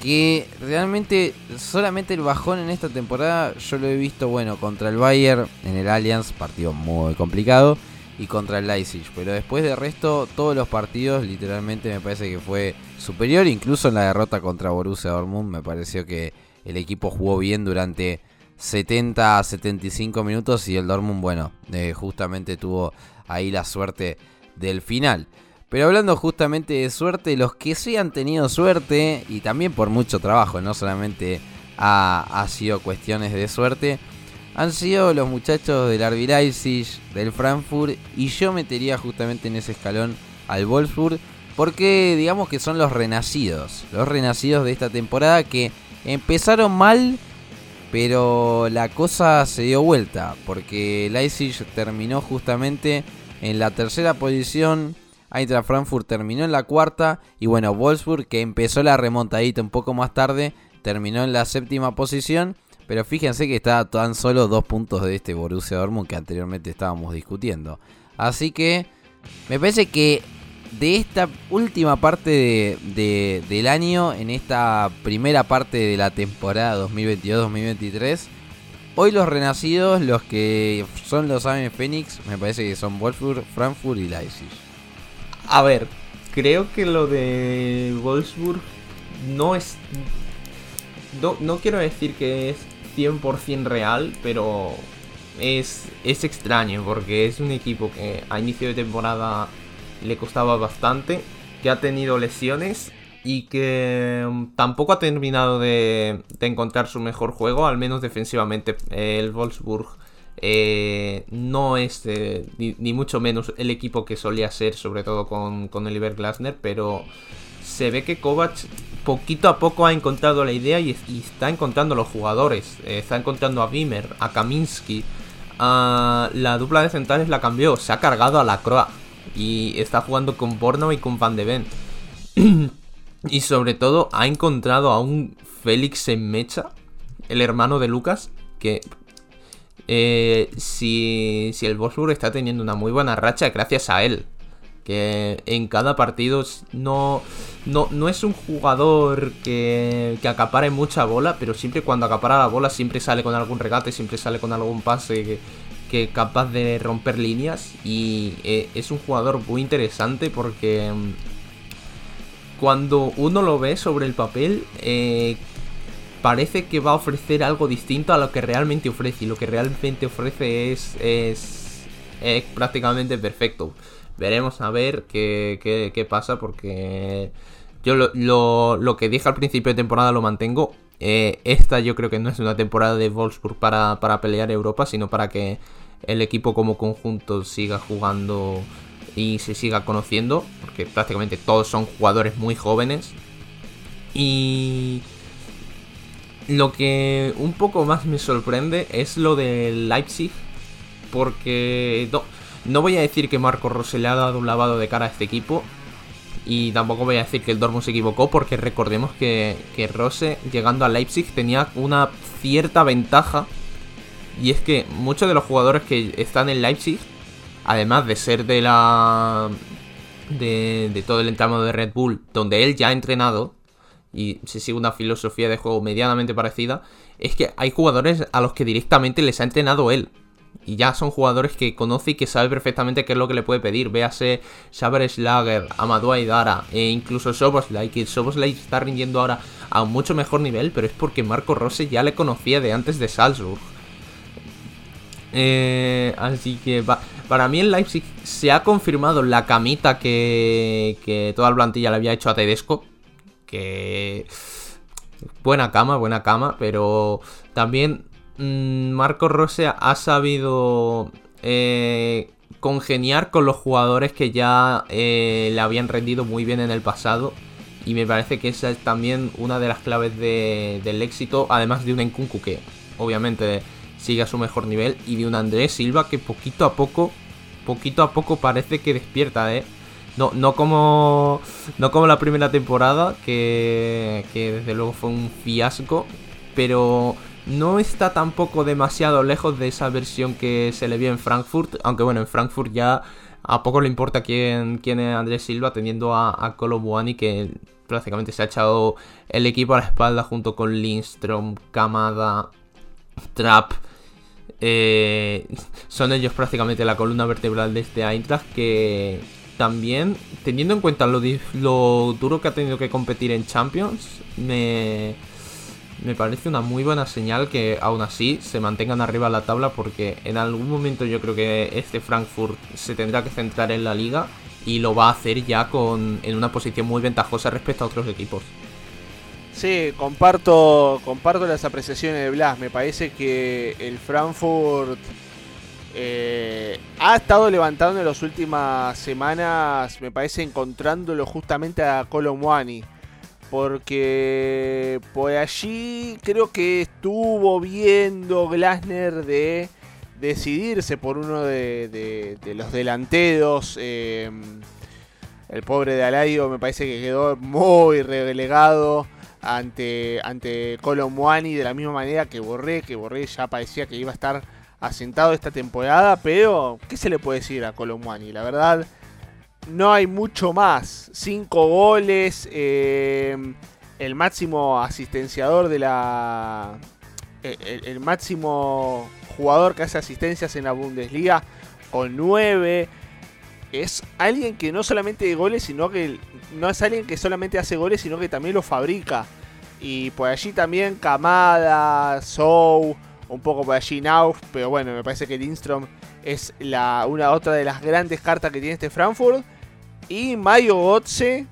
que realmente solamente el bajón en esta temporada yo lo he visto, bueno, contra el Bayern en el Allianz, partido muy complicado, y contra el Leipzig, pero después de resto, todos los partidos literalmente me parece que fue superior, incluso en la derrota contra Borussia Dortmund, me pareció que el equipo jugó bien durante 70 a 75 minutos y el Dortmund, bueno, eh, justamente tuvo ahí la suerte del final. Pero hablando justamente de suerte, los que sí han tenido suerte, y también por mucho trabajo, no solamente ha, sido cuestiones de suerte, han sido los muchachos del RB Leipzig, del Frankfurt, y yo metería justamente en ese escalón al Wolfsburg, porque digamos que son los renacidos, los renacidos de esta temporada que empezaron mal, pero la cosa se dio vuelta, porque Leipzig terminó justamente en la tercera posición, Eintracht Frankfurt terminó en la cuarta, y bueno, Wolfsburg que empezó la remontadita un poco más tarde, terminó en la séptima posición, pero fíjense que está tan solo dos puntos de este Borussia Dortmund que anteriormente estábamos discutiendo. Así que me parece que de esta última parte de- de- del año, en esta primera parte de la temporada 2022-2023, hoy los renacidos, los que son los Aven Phoenix, me parece que son Wolfsburg, Frankfurt y Leipzig. A ver, creo que lo de Wolfsburg no es. No, no quiero decir que es 100% real, pero es, es extraño porque es un equipo que a inicio de temporada le costaba bastante, que ha tenido lesiones y que mm, tampoco ha terminado de, encontrar su mejor juego, al menos defensivamente. El Wolfsburg eh, no es eh, ni, mucho menos el equipo que solía ser, sobre todo con, con Oliver Glasner, pero se ve que Kovac poquito a poco ha encontrado la idea y, está encontrando los jugadores. Eh, está encontrando a Wimmer, a Kaminsky. la dupla de centrales la cambió, se ha cargado a la Croa y está jugando con Borno y con Van de Ven. y sobre todo ha encontrado a un Félix en Mecha, el hermano de Lucas, que eh, si, si el Wolfsburg está teniendo una muy buena racha gracias a él. Que en cada partido no, no, no es un jugador que, que acapare mucha bola, pero siempre cuando acapara la bola siempre sale con algún regate, siempre sale con algún pase que, que capaz de romper líneas. Y eh, es un jugador muy interesante porque mm, cuando uno lo ve sobre el papel, eh, parece que va a ofrecer algo distinto a lo que realmente ofrece. Y lo que realmente ofrece es, es, es prácticamente perfecto. Veremos a ver qué, qué- qué pasa porque yo lo, lo- lo que dije al principio de temporada lo mantengo. Eh, esta yo creo que no es una temporada de Wolfsburg para, para pelear Europa, sino para que el equipo como conjunto siga jugando y se siga conociendo, porque prácticamente todos son jugadores muy jóvenes. Y lo que un poco más me sorprende es lo del Leipzig, porque no, no voy a decir que Marco Rose le ha dado un lavado de cara a este equipo, y tampoco voy a decir que el Dortmund se equivocó, porque recordemos que, que Rose, llegando a Leipzig, tenía una cierta ventaja, y es que muchos de los jugadores que están en Leipzig, además de ser de la... De, de todo el entramado de Red Bull, donde él ya ha entrenado, y se sigue una filosofía de juego medianamente parecida, es que hay jugadores a los que directamente les ha entrenado él. Y ya son jugadores que conoce y que sabe perfectamente qué es lo que le puede pedir. Véase Xaver Schlager, Amadou Aidara e incluso Soboslai, que Soboslai está rindiendo ahora a un mucho mejor nivel, pero es porque Marco Rose ya le conocía de antes de Salzburg. Eh, así que para mí en Leipzig se ha confirmado la camita que, que toda la plantilla le había hecho a Tedesco. Que buena cama, buena cama, pero también Marco Rose ha sabido eh, congeniar con los jugadores que ya eh, le habían rendido muy bien en el pasado. Y me parece que esa es también una de las claves de- del éxito, además de un Nkunku que obviamente sigue a su mejor nivel, y de un Andrés Silva que poquito a poco, poquito a poco parece que despierta, ¿eh? No, no como. No como la primera temporada, que, que desde luego fue un fiasco. Pero no está tampoco demasiado lejos de esa versión que se le vio en Frankfurt. Aunque bueno, en Frankfurt ya a poco le importa quién, quién es Andrés Silva, teniendo a, a Kolo Muani, que prácticamente se ha echado el equipo a la espalda junto con Lindstrom, Kamada, Trap. Eh, son ellos prácticamente la columna vertebral de este Eintracht que también, teniendo en cuenta lo, lo duro que ha tenido que competir en Champions, me, me parece una muy buena señal que aún así se mantengan arriba la tabla porque en algún momento yo creo que este Frankfurt se tendrá que centrar en la liga y lo va a hacer ya con en una posición muy ventajosa respecto a otros equipos. Sí, comparto, comparto las apreciaciones de Blas. Me parece que el Frankfurt eh, ha estado levantando en las últimas semanas, me parece encontrándolo justamente a Colomwani. Porque por allí creo que estuvo viendo Glasner de decidirse por uno de, de- de los delanteros. eh, el pobre de Aladio me parece que quedó muy relegado ante, ante de la misma manera que Borré, que Borré ya parecía que iba a estar asentado esta temporada, pero ¿qué se le puede decir a Colomwani? La verdad, no hay mucho más. Cinco goles, eh, el máximo asistenciador de la... eh, El, máximo jugador que hace asistencias en la Bundesliga con nueve es alguien que no solamente de goles, sino que no es alguien que solamente hace goles, sino que también los fabrica. Y por allí también Kamada, Sou, un poco por allí Nauf, pero bueno, me parece que Lindstrom es la, una otra de las grandes cartas que tiene este Frankfurt. Y Mayo Gotze,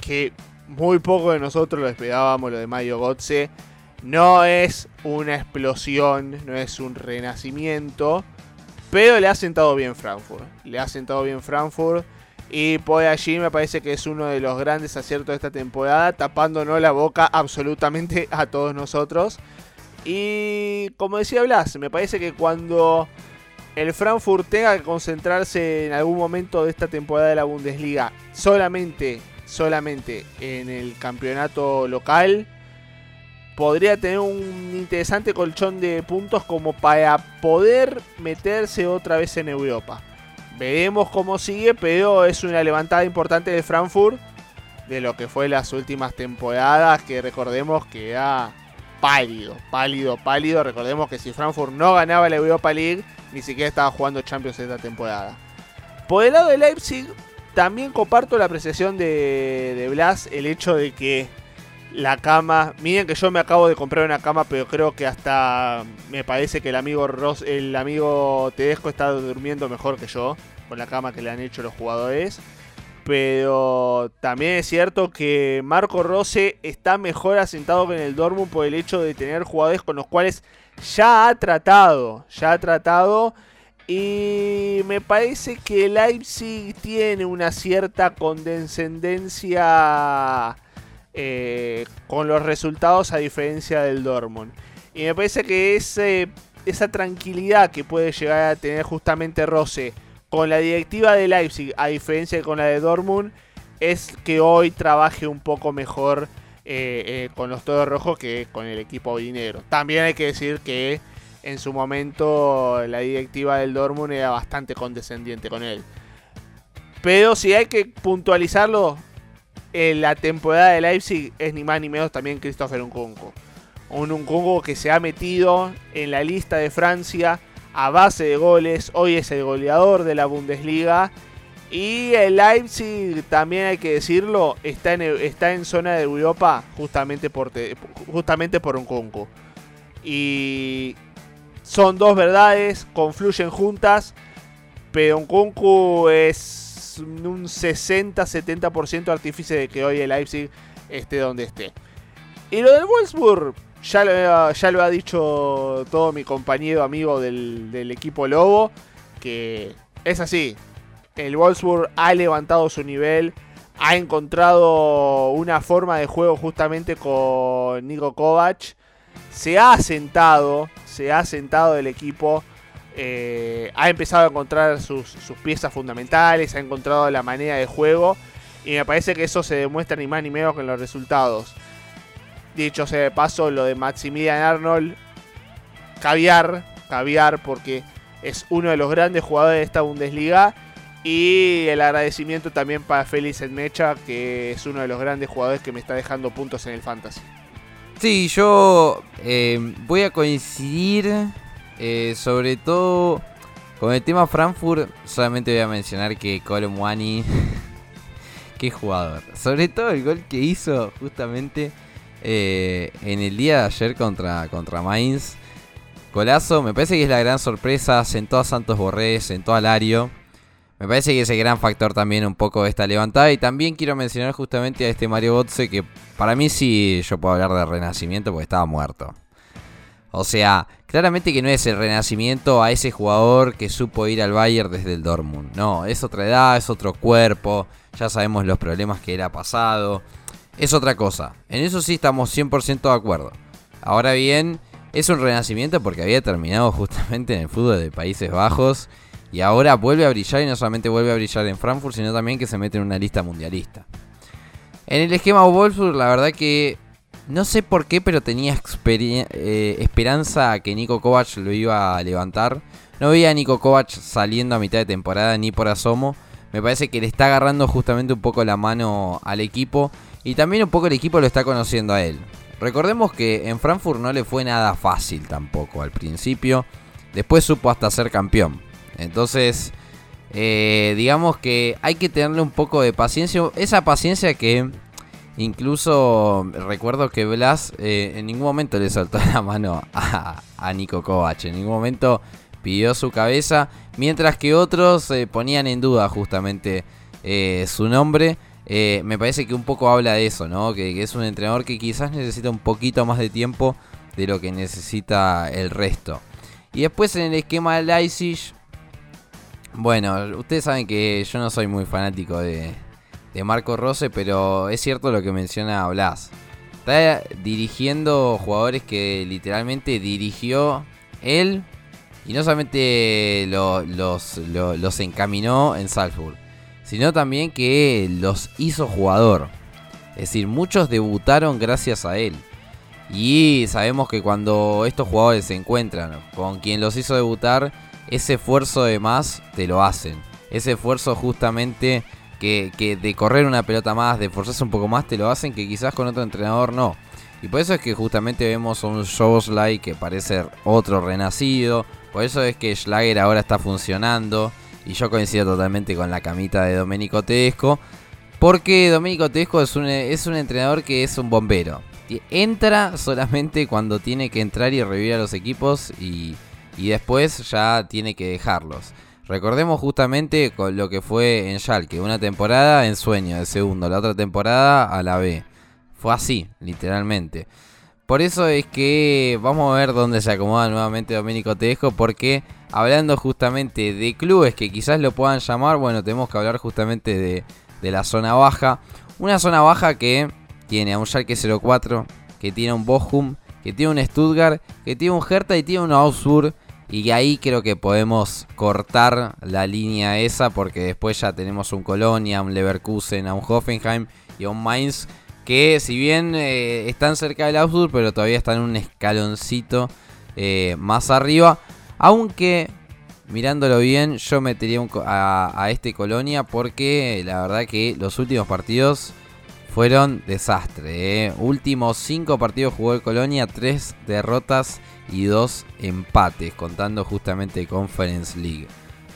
que muy poco de nosotros lo esperábamos, lo de Mayo Gotze. No es una explosión, no es un renacimiento. Pero le ha sentado bien Frankfurt. Le ha sentado bien Frankfurt. Y por allí me parece que es uno de los grandes aciertos de esta temporada. Tapándonos la boca absolutamente a todos nosotros. Y como decía Blas, me parece que cuando el Frankfurt tenga que concentrarse en algún momento de esta temporada de la Bundesliga solamente, solamente en el campeonato local, podría tener un interesante colchón de puntos como para poder meterse otra vez en Europa. Veremos cómo sigue, pero es una levantada importante de Frankfurt de lo que fue las últimas temporadas, que recordemos que era pálido, pálido, pálido. Recordemos que si Frankfurt no ganaba la Europa League, ni siquiera estaba jugando Champions esta temporada. Por el lado de Leipzig, también comparto la apreciación de, de Blas, el hecho de que la cama. Miren que yo me acabo de comprar una cama, pero creo que hasta me parece que el amigo Ros, el amigo Tedesco está durmiendo mejor que yo con la cama que le han hecho los jugadores. Pero también es cierto que Marco Rose está mejor asentado que en el Dortmund por el hecho de tener jugadores con los cuales ya ha tratado, ya ha tratado y me parece que Leipzig tiene una cierta condescendencia eh, con los resultados a diferencia del Dortmund. Y me parece que esa tranquilidad que puede llegar a tener justamente Rose con la directiva de Leipzig, a diferencia de con la de Dortmund, es que hoy trabaje un poco mejor eh, eh, con los todos rojos que con el equipo dinero. También hay que decir que en su momento la directiva del Dortmund era bastante condescendiente con él. Pero si hay que puntualizarlo, en la temporada de Leipzig es ni más ni menos también Christopher Nkunku. Un Nkunku que se ha metido en la lista de Francia a base de goles. Hoy es el goleador de la Bundesliga. Y el Leipzig, también hay que decirlo, está en, está en zona de Europa justamente por, te- justamente por. Y son dos verdades, confluyen juntas. Pero Nkunku es un 60-70% artífice de que hoy el Leipzig esté donde esté. Y lo del Wolfsburg, ya lo, ya lo ha dicho todo mi compañero amigo del, del equipo Lobo, que es así. El Wolfsburg ha levantado su nivel, ha encontrado una forma de juego justamente con Nico Kovac. Se ha asentado, se ha asentado el equipo. eh, ha empezado a encontrar sus, sus piezas fundamentales, ha encontrado la manera de juego. Y me parece que eso se demuestra ni más ni menos que en los resultados. Dicho sea de paso, lo de Maximilian Arnold, caviar, caviar, porque es uno de los grandes jugadores de esta Bundesliga. Y el agradecimiento también para Félix Mecha, que es uno de los grandes jugadores que me está dejando puntos en el Fantasy. Sí, yo eh, voy a coincidir eh, sobre todo con el tema Frankfurt. Solamente voy a mencionar que Colomwani, qué jugador. Sobre todo el gol que hizo justamente eh, en el día de ayer contra, contra Mainz. Golazo, me parece que es la gran sorpresa. Sentó a Santos Borré, sentó a Lario. Me parece que ese gran factor también un poco de esta levantada. Y también quiero mencionar justamente a este Mario Götze que para mí sí yo puedo hablar de renacimiento porque estaba muerto. O sea, claramente que no es el renacimiento a ese jugador que supo ir al Bayern desde el Dortmund. No, es otra edad, es otro cuerpo. Ya sabemos los problemas que era pasado. Es otra cosa. En eso sí estamos 100% de acuerdo. Ahora bien, es un renacimiento porque había terminado justamente en el fútbol de Países Bajos. Y ahora vuelve a brillar y no solamente vuelve a brillar en Frankfurt, sino también que se mete en una lista mundialista. En el esquema Wolfsburg, la verdad que no sé por qué, pero tenía eh, esperanza que Nico Kovac lo iba a levantar. No veía a Nico Kovac saliendo a mitad de temporada ni por asomo. Me parece que le está agarrando justamente un poco la mano al equipo. Y también un poco el equipo lo está conociendo a él. Recordemos que en Frankfurt no le fue nada fácil tampoco al principio. Después supo hasta ser campeón. Entonces, eh, digamos que hay que tenerle un poco de paciencia. Esa paciencia que incluso recuerdo que Blas eh, en ningún momento le soltó la mano a, a Nico Kovac. En ningún momento pidió su cabeza. Mientras que otros eh, ponían en duda justamente eh, su nombre. Eh, me parece que un poco habla de eso, ¿no? Que, es un entrenador que quizás necesita un poquito más de tiempo de lo que necesita el resto. Y después en el esquema de Leipzig, bueno, ustedes saben que yo no soy muy fanático de, Marco Rose, pero es cierto lo que menciona Blas. Está dirigiendo jugadores que literalmente dirigió él y no solamente lo- los, lo- los encaminó en Salzburg, sino también que los hizo jugador. Es decir, muchos debutaron gracias a él. Y sabemos que cuando estos jugadores se encuentran con quien los hizo debutar, ese esfuerzo de más te lo hacen. Ese esfuerzo justamente que, que de correr una pelota más, de esforzarse un poco más, te lo hacen que quizás con otro entrenador no. Y por eso es que justamente vemos a un Soboslai que parece otro renacido. Por eso es que Schlager ahora está funcionando. Y yo coincido totalmente con la camita de Domenico Tedesco. Porque Domenico Tedesco es un, es un entrenador que es un bombero. Entra solamente cuando tiene que entrar y revivir a los equipos y, y después ya tiene que dejarlos. Recordemos justamente con lo que fue en Schalke, una temporada en sueño de segundo, la otra temporada a la B. Fue así, literalmente. Por eso es que vamos a ver dónde se acomoda nuevamente Domenico Tedesco, porque hablando justamente de clubes que quizás lo puedan llamar, bueno, tenemos que hablar justamente de, de la zona baja. Una zona baja que tiene a un Schalke 04, que tiene a un Bochum, que tiene un Stuttgart, que tiene un Hertha y tiene un Augsburg. Y ahí creo que podemos cortar la línea esa porque después ya tenemos un Colonia, un Leverkusen, a un Hoffenheim y a un Mainz que si bien eh, están cerca del Augsburg pero todavía están un escaloncito eh, más arriba. Aunque mirándolo bien yo metería a este Colonia porque la verdad que los últimos partidos fueron desastre. eh. Últimos 5 partidos jugó el Colonia, 3 derrotas y 2 empates, contando justamente Conference League.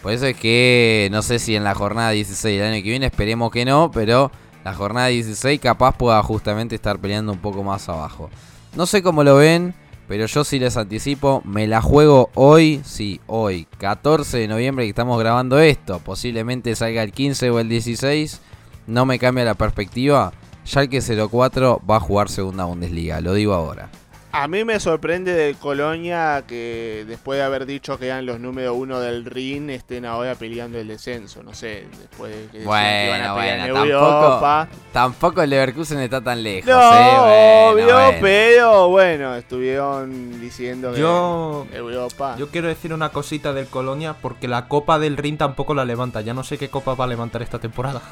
Por eso es que no sé si en la jornada 16 del año que viene, esperemos que no, pero la jornada 16 capaz pueda justamente estar peleando un poco más abajo. No sé cómo lo ven, pero yo sí les anticipo, me la juego hoy, sí, hoy, 14 de noviembre que estamos grabando esto, posiblemente salga el 15 o el 16, no me cambia la perspectiva, Schalke 04 va a jugar segunda Bundesliga, lo digo ahora. A mí me sorprende de Colonia que después de haber dicho que eran los número uno del RIN estén ahora peleando el descenso. No sé, después de que decían que iban a Bueno, pelear bueno, en tampoco, Europa. tampoco el Leverkusen está tan lejos. No, eh, bueno, obvio, bueno. pero bueno, estuvieron diciendo que Yo- Europa. Yo quiero decir una cosita del Colonia porque la Copa del Rin tampoco la levanta. Ya no sé qué copa va a levantar esta temporada.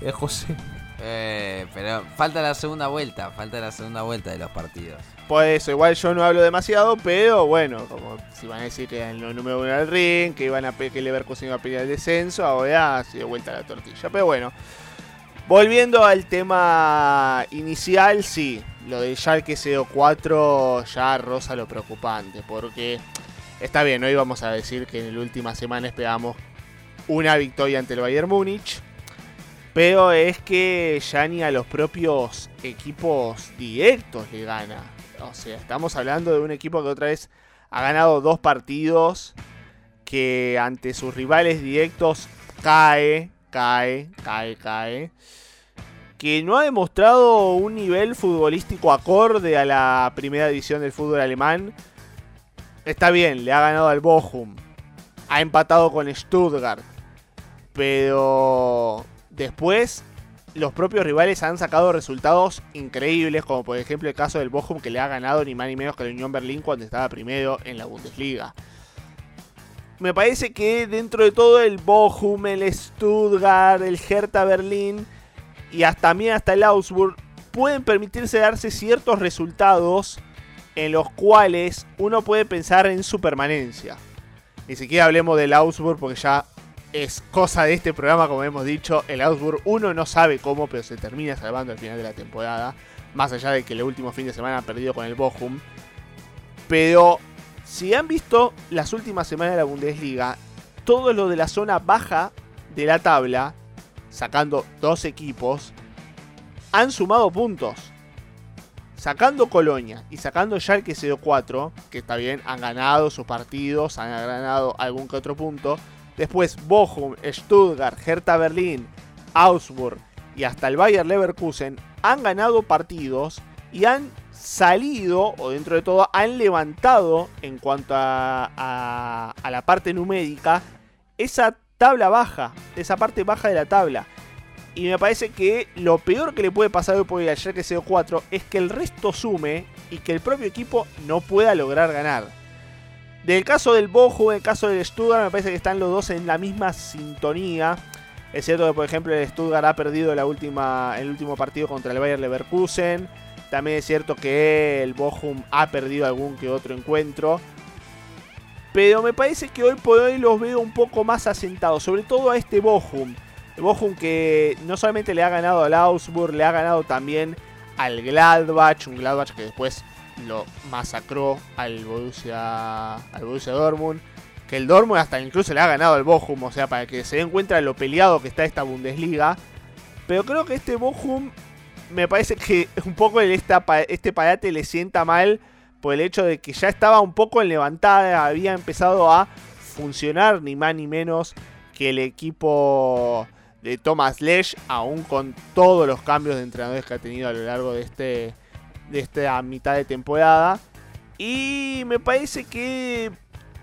Eh, José. Eh, pero falta la segunda vuelta, falta la segunda vuelta de los partidos. Por eso, igual yo no hablo demasiado, pero bueno, como si van a decir que eran los número uno del ring, que iban a que Leverkusen iba a pelear el descenso, ahora se dio vuelta la tortilla. Pero bueno, volviendo al tema inicial, sí, lo de Schalke 04 ya roza lo preocupante, porque está bien, hoy vamos a decir que en la última semana esperamos una victoria ante el Bayern Múnich. Pero es que ya ni a los propios equipos directos le gana. O sea, estamos hablando de un equipo que otra vez ha ganado dos partidos que ante sus rivales directos cae, cae, cae, cae. Que no ha demostrado un nivel futbolístico acorde a la primera división del fútbol alemán. Está bien, le ha ganado al Bochum. Ha empatado con Stuttgart. Pero después los propios rivales han sacado resultados increíbles, como por ejemplo el caso del Bochum que le ha ganado ni más ni menos que el Unión Berlín cuando estaba primero en la Bundesliga. Me parece que dentro de todo el Bochum, el Stuttgart, el Hertha Berlín y hasta también hasta el Augsburg pueden permitirse darse ciertos resultados en los cuales uno puede pensar en su permanencia. Ni siquiera hablemos del Augsburg porque ya es cosa de este programa, como hemos dicho. El Augsburg uno no sabe cómo, pero se termina salvando al final de la temporada. Más allá de que el último fin de semana ha perdido con el Bochum. Pero si han visto las últimas semanas de la Bundesliga, todo lo de la zona baja de la tabla, sacando dos equipos, han sumado puntos. Sacando Colonia y sacando Schalke 04, que está bien, han ganado sus partidos, han ganado algún que otro punto. Después Bochum, Stuttgart, Hertha Berlín, Augsburg y hasta el Bayer Leverkusen han ganado partidos y han salido, o dentro de todo, han levantado en cuanto a, a- la parte numérica esa tabla baja, esa parte baja de la tabla. Y me parece que lo peor que le puede pasar hoy por hoy al Schalke 04 es que el resto sume y que el propio equipo no pueda lograr ganar. Del caso del Bochum, del caso del Stuttgart, me parece que están los dos en la misma sintonía. Es cierto que, por ejemplo, el Stuttgart ha perdido la última, el último partido contra el Bayer Leverkusen. También es cierto que el Bochum ha perdido algún que otro encuentro. Pero me parece que hoy por hoy los veo un poco más asentados, sobre todo a este Bochum. El Bochum que no solamente le ha ganado al Augsburg, le ha ganado también al Gladbach, un Gladbach que después lo masacró al Borussia, al Borussia Dortmund. Que el Dortmund hasta incluso le ha ganado al Bochum, o sea, para que se den cuenta de lo peleado que está esta Bundesliga. Pero creo que este Bochum me parece que un poco este parate le sienta mal por el hecho de que ya estaba un poco en levantada, había empezado a funcionar ni más ni menos que el equipo de Thomas Lesch, aún con todos los cambios de entrenadores que ha tenido a lo largo de, este, de esta mitad de temporada. Y me parece que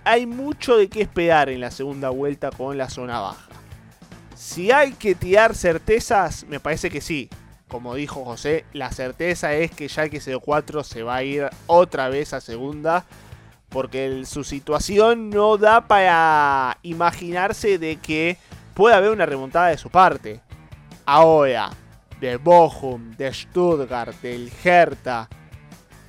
hay mucho de qué esperar en la segunda vuelta con la zona baja. Si hay que tirar certezas, me parece que sí. Como dijo José, la certeza es que Schalke 04 se va a ir otra vez a segunda. Porque su situación no da para imaginarse de que puede haber una remontada de su parte. Ahora, de Bochum, de Stuttgart, del Hertha,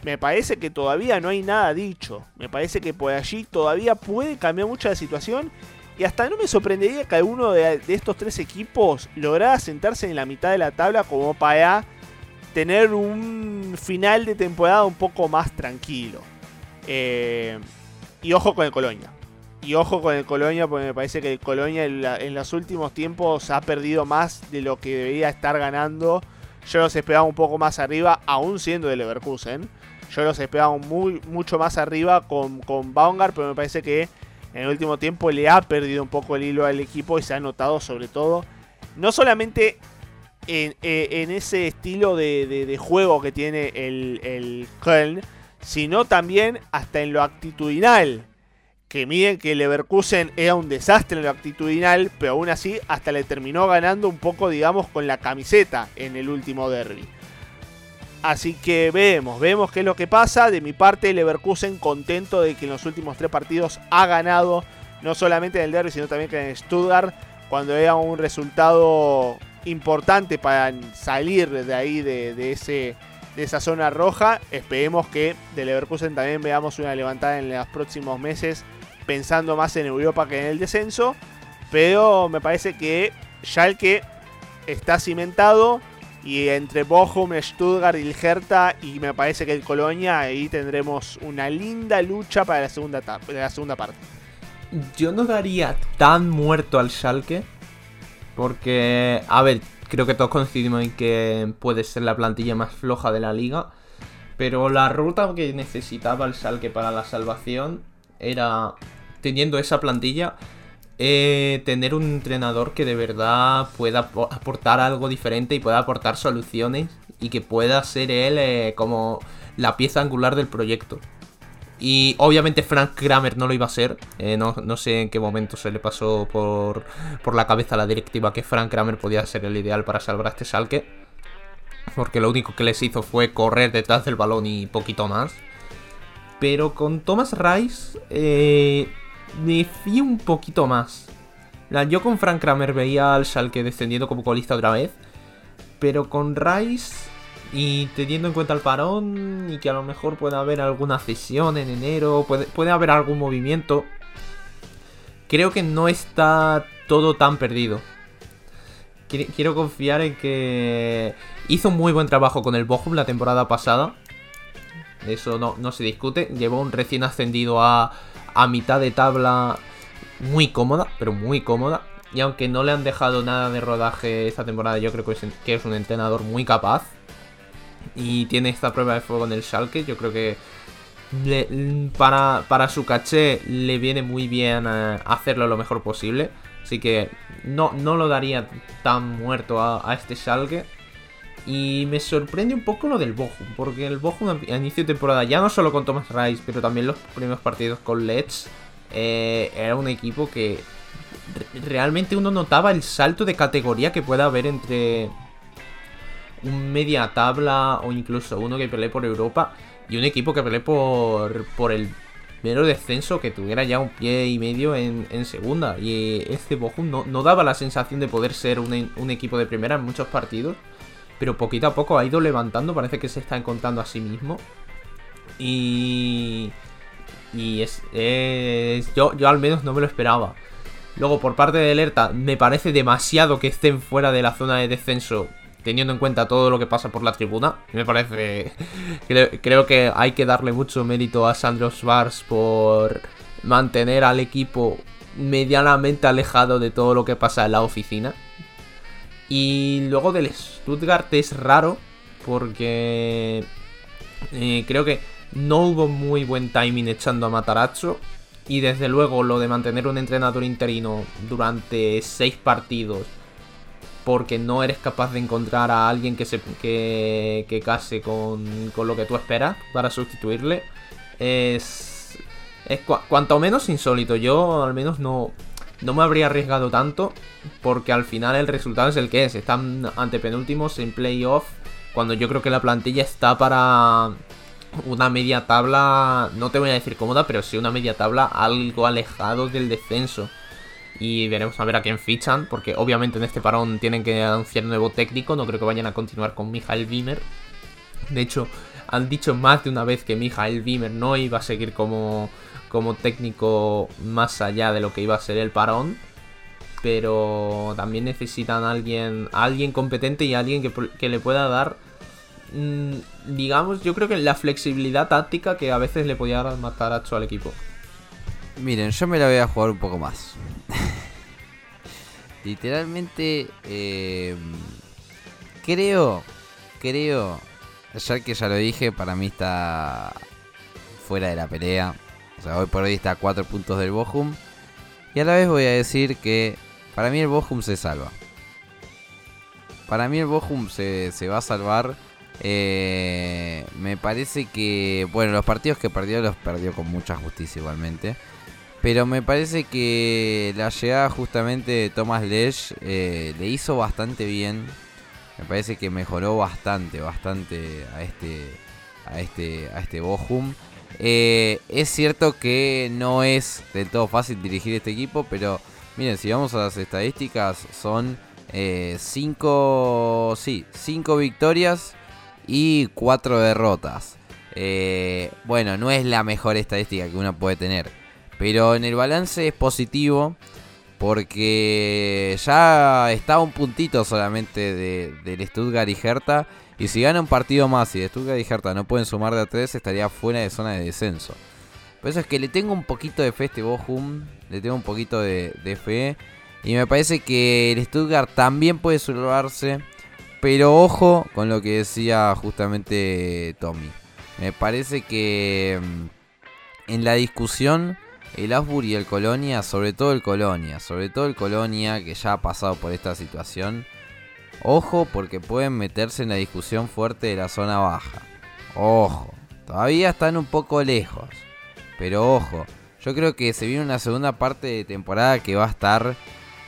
me parece que todavía no hay nada dicho. Me parece que por allí todavía puede cambiar mucho la situación. Y hasta no me sorprendería que alguno de, de estos tres equipos lograra sentarse en la mitad de la tabla como para tener un final de temporada un poco más tranquilo. Eh, y ojo con el Colonia. Y ojo con el Colonia porque me parece que el Colonia en, los últimos tiempos ha perdido más de lo que debería estar ganando. Yo los esperaba un poco más arriba, aún siendo de Leverkusen. Yo los esperaba muy, mucho más arriba con, con Baumgart, pero me parece que en el último tiempo le ha perdido un poco el hilo al equipo y se ha notado sobre todo, no solamente en, eh, en ese estilo de, de- de juego que tiene el, el Köln, sino también hasta en lo actitudinal. Que miren que Leverkusen era un desastre en lo actitudinal, pero aún así hasta le terminó ganando un poco, digamos, con la camiseta en el último derby. Así que vemos, vemos qué es lo que pasa. De mi parte, Leverkusen contento de que en los últimos tres partidos ha ganado, no solamente en el derby, sino también que en Stuttgart, cuando era un resultado importante para salir de ahí, de, de ese, de esa zona roja. Esperemos que de Leverkusen también veamos una levantada en los próximos meses, pensando más en Europa que en el descenso. Pero me parece que Schalke está cimentado. Y entre Bochum, Stuttgart y el y me parece que el Colonia, ahí tendremos una linda lucha para la segunda, etapa- la segunda parte. Yo no daría tan muerto al Schalke. Porque, a ver, creo que todos coincidimos en que puede ser la plantilla más floja de la liga. Pero la ruta que necesitaba el Schalke para la salvación era, teniendo esa plantilla, eh, tener un entrenador que de verdad pueda apo- aportar algo diferente y pueda aportar soluciones y que pueda ser él eh, como la pieza angular del proyecto. Y obviamente Frank Kramer no lo iba a ser. eh, no, sé en qué momento se le pasó por, por la cabeza a la directiva que Frank Kramer podía ser el ideal para salvar a este Schalke. Porque lo único que les hizo fue correr detrás del balón y poquito más. Pero con Thomas Rice me fío un poquito más. Yo con Frank Kramer veía al Schalke descendiendo como colista otra vez. Pero con Rice y teniendo en cuenta el parón y que a lo mejor puede haber alguna cesión en enero, puede, puede haber algún movimiento. Creo que no está todo tan perdido. Qui- Quiero confiar en que hizo un muy buen trabajo con el Bochum la temporada pasada. Eso no, no se discute. Llevó un recién ascendido a, a mitad de tabla muy cómoda, pero muy cómoda. Y aunque no le han dejado nada de rodaje esta temporada, yo creo que es, que es un entrenador muy capaz. Y tiene esta prueba de fuego en el Schalke. Yo creo que para, para su caché le viene muy bien eh, hacerlo lo mejor posible. Así que no, no lo daría tan muerto a, a este Schalke. Y me sorprende un poco lo del Bochum, porque el Bochum a inicio de temporada, ya no solo con Thomas Rice, pero también los primeros partidos con Let's, eh, era un equipo que re- realmente uno notaba el salto de categoría que puede haber entre un media tabla o incluso uno que pelee por Europa y un equipo que pelee por, por el mero descenso que tuviera ya un pie y medio en, segunda. Y este Bochum no, no daba la sensación de poder ser un equipo de primera en muchos partidos, pero poquito a poco ha ido levantando, parece que se está encontrando a sí mismo. Y. Y es. yo, yo al menos no me lo esperaba. Luego, por parte de Alerta, me parece demasiado que estén fuera de la zona de descenso, teniendo en cuenta todo lo que pasa por la tribuna. Me parece. Creo, creo que hay que darle mucho mérito a Sandro Schwarz por mantener al equipo medianamente alejado de todo lo que pasa en la oficina. Y luego del Stuttgart es raro porque eh, creo que no hubo muy buen timing echando a Matarazzo. Y desde luego lo de mantener un entrenador interino durante seis partidos porque no eres capaz de encontrar a alguien que se que, que case con, con lo que tú esperas para sustituirle es es cua- cuanto menos insólito. Yo al menos no no me habría arriesgado tanto porque al final el resultado es el que es. Están ante penúltimos en playoff cuando yo creo que la plantilla está para una media tabla, no te voy a decir cómoda, pero sí una media tabla algo alejado del descenso. Y veremos a ver a quién fichan, porque obviamente en este parón tienen que anunciar nuevo técnico, no creo que vayan a continuar con Michael Wimmer. De hecho, han dicho más de una vez que Michael Wimmer no iba a seguir como, como técnico más allá de lo que iba a ser el parón. Pero también necesitan a alguien, alguien competente y alguien que, le pueda dar mm, digamos, yo creo que la flexibilidad táctica que a veces le podía dar Matarazzo al equipo. Miren, yo me la voy a jugar un poco más. Literalmente, eh, creo, creo, ya que ya lo dije, para mí está fuera de la pelea. O sea, hoy por hoy está a 4 puntos del Bochum. Y a la vez voy a decir que para mí el Bochum se salva. Para mí el Bochum se, se va a salvar. Eh, me parece que, bueno, los partidos que perdió los perdió con mucha justicia igualmente. Pero me parece que la llegada justamente de Thomas Lesch eh, le hizo bastante bien. Me parece que mejoró bastante, bastante a este, a este, a este Bochum. Eh, es cierto que no es del todo fácil dirigir este equipo, pero miren, si vamos a las estadísticas, son 5 sí, cinco victorias y 4 derrotas. Eh, bueno, no es la mejor estadística que uno puede tener, pero en el balance es positivo porque ya está un puntito solamente de, del Stuttgart y Hertha. Y si gana un partido más y de Stuttgart y Hertha no pueden sumar de a 3, estaría fuera de zona de descenso. Por eso es que le tengo un poquito de fe a este Bochum, le tengo un poquito de, fe. Y me parece que el Stuttgart también puede salvarse. Pero ojo con lo que decía justamente Tommy. Me parece que mm, en la discusión el Augsburg y el Colonia, sobre todo el Colonia, sobre todo el Colonia que ya ha pasado por esta situación, ojo porque pueden meterse en la discusión fuerte de la zona baja. Ojo, todavía están un poco lejos, pero ojo, yo creo que se viene una segunda parte de temporada que va a estar,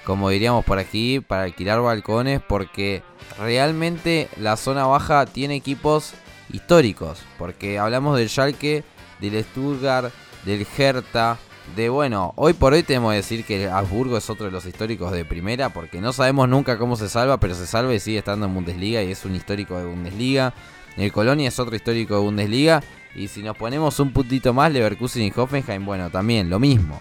como diríamos por aquí, para alquilar balcones porque realmente la zona baja tiene equipos históricos, porque hablamos del Schalke, del Stuttgart, del Hertha, de bueno, hoy por hoy tenemos que decir que el Habsburgo es otro de los históricos de primera, porque no sabemos nunca cómo se salva, pero se salva y sigue estando en Bundesliga y es un histórico de Bundesliga. El Colonia es otro histórico de Bundesliga. Y si nos ponemos un puntito más, Leverkusen y Hoffenheim, bueno, también lo mismo.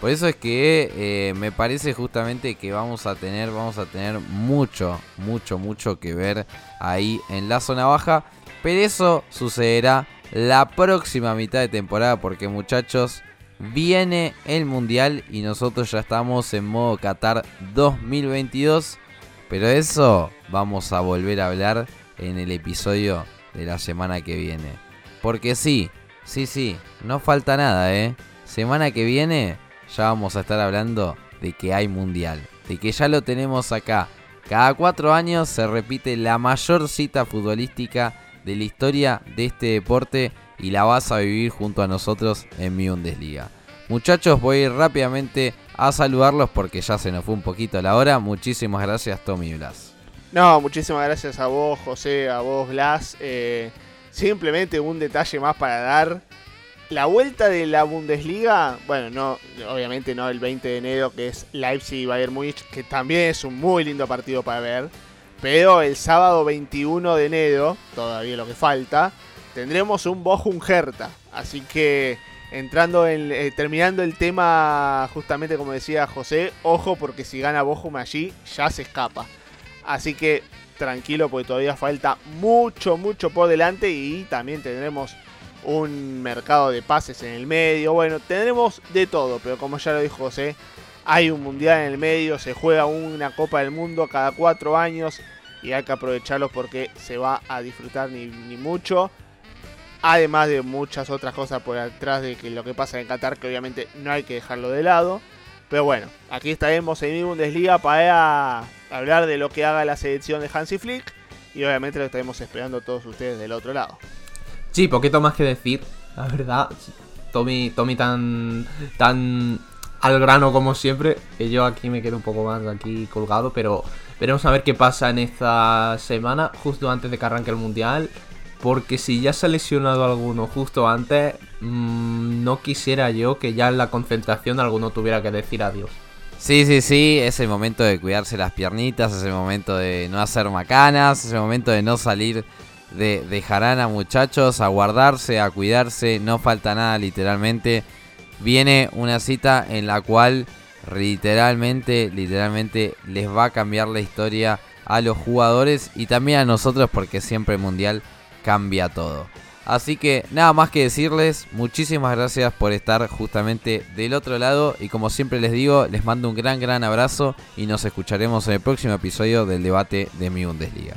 Por eso es que eh, me parece justamente que vamos a tener, vamos a tener mucho, mucho, mucho que ver ahí en la zona baja. Pero eso sucederá la próxima mitad de temporada porque muchachos, viene el Mundial y nosotros ya estamos en modo Qatar 2022. Pero eso vamos a volver a hablar en el episodio de la semana que viene. Porque sí, sí, sí, no falta nada, ¿eh? Semana que viene ya vamos a estar hablando de que hay Mundial. De que ya lo tenemos acá. Cada cuatro años se repite la mayor cita futbolística de la historia de este deporte y la vas a vivir junto a nosotros en mi Bundesliga. Muchachos, voy a ir rápidamente a saludarlos porque ya se nos fue un poquito la hora. Muchísimas gracias, Tommy Blas. No, muchísimas gracias a vos, José, a vos, Blas. Eh, simplemente un detalle más para dar. La vuelta de la Bundesliga, bueno, no, obviamente no el 20 de enero, que es Leipzig y Bayern Múnich, que también es un muy lindo partido para ver. Pero el sábado 21 de enero, todavía lo que falta, tendremos un Bochum Hertha. Así que entrando en, eh, terminando el tema, justamente como decía José, ojo porque si gana Bochum allí, ya se escapa. Así que tranquilo porque todavía falta mucho, mucho por delante y también tendremos un mercado de pases en el medio. Bueno, tendremos de todo, pero como ya lo dijo José, hay un mundial en el medio, se juega una Copa del Mundo cada cuatro años y hay que aprovecharlo porque se va a disfrutar ni, ni mucho. Además de muchas otras cosas por atrás de que lo que pasa en Qatar, que obviamente no hay que dejarlo de lado. Pero bueno, aquí estaremos en mi Bundesliga para hablar de lo que haga la selección de Hansi Flick. Y obviamente lo estaremos esperando todos ustedes del otro lado. Sí, poquito más que decir, la verdad. Tommy, Tommy tan, tan al grano como siempre, que yo aquí me quedo un poco más aquí colgado, pero veremos a ver qué pasa en esta semana, justo antes de que arranque el Mundial. Porque si ya se ha lesionado alguno justo antes, mmm, no quisiera yo que ya en la concentración alguno tuviera que decir adiós. Sí, sí, sí, es el momento de cuidarse las piernitas, es el momento de no hacer macanas, es el momento de no salir de, de jarana, muchachos, a guardarse, a cuidarse, no falta nada literalmente. Viene una cita en la cual literalmente, literalmente les va a cambiar la historia a los jugadores y también a nosotros porque siempre el mundial cambia todo. Así que nada más que decirles, muchísimas gracias por estar justamente del otro lado y como siempre les digo, les mando un gran gran abrazo y nos escucharemos en el próximo episodio del debate de mi Bundesliga.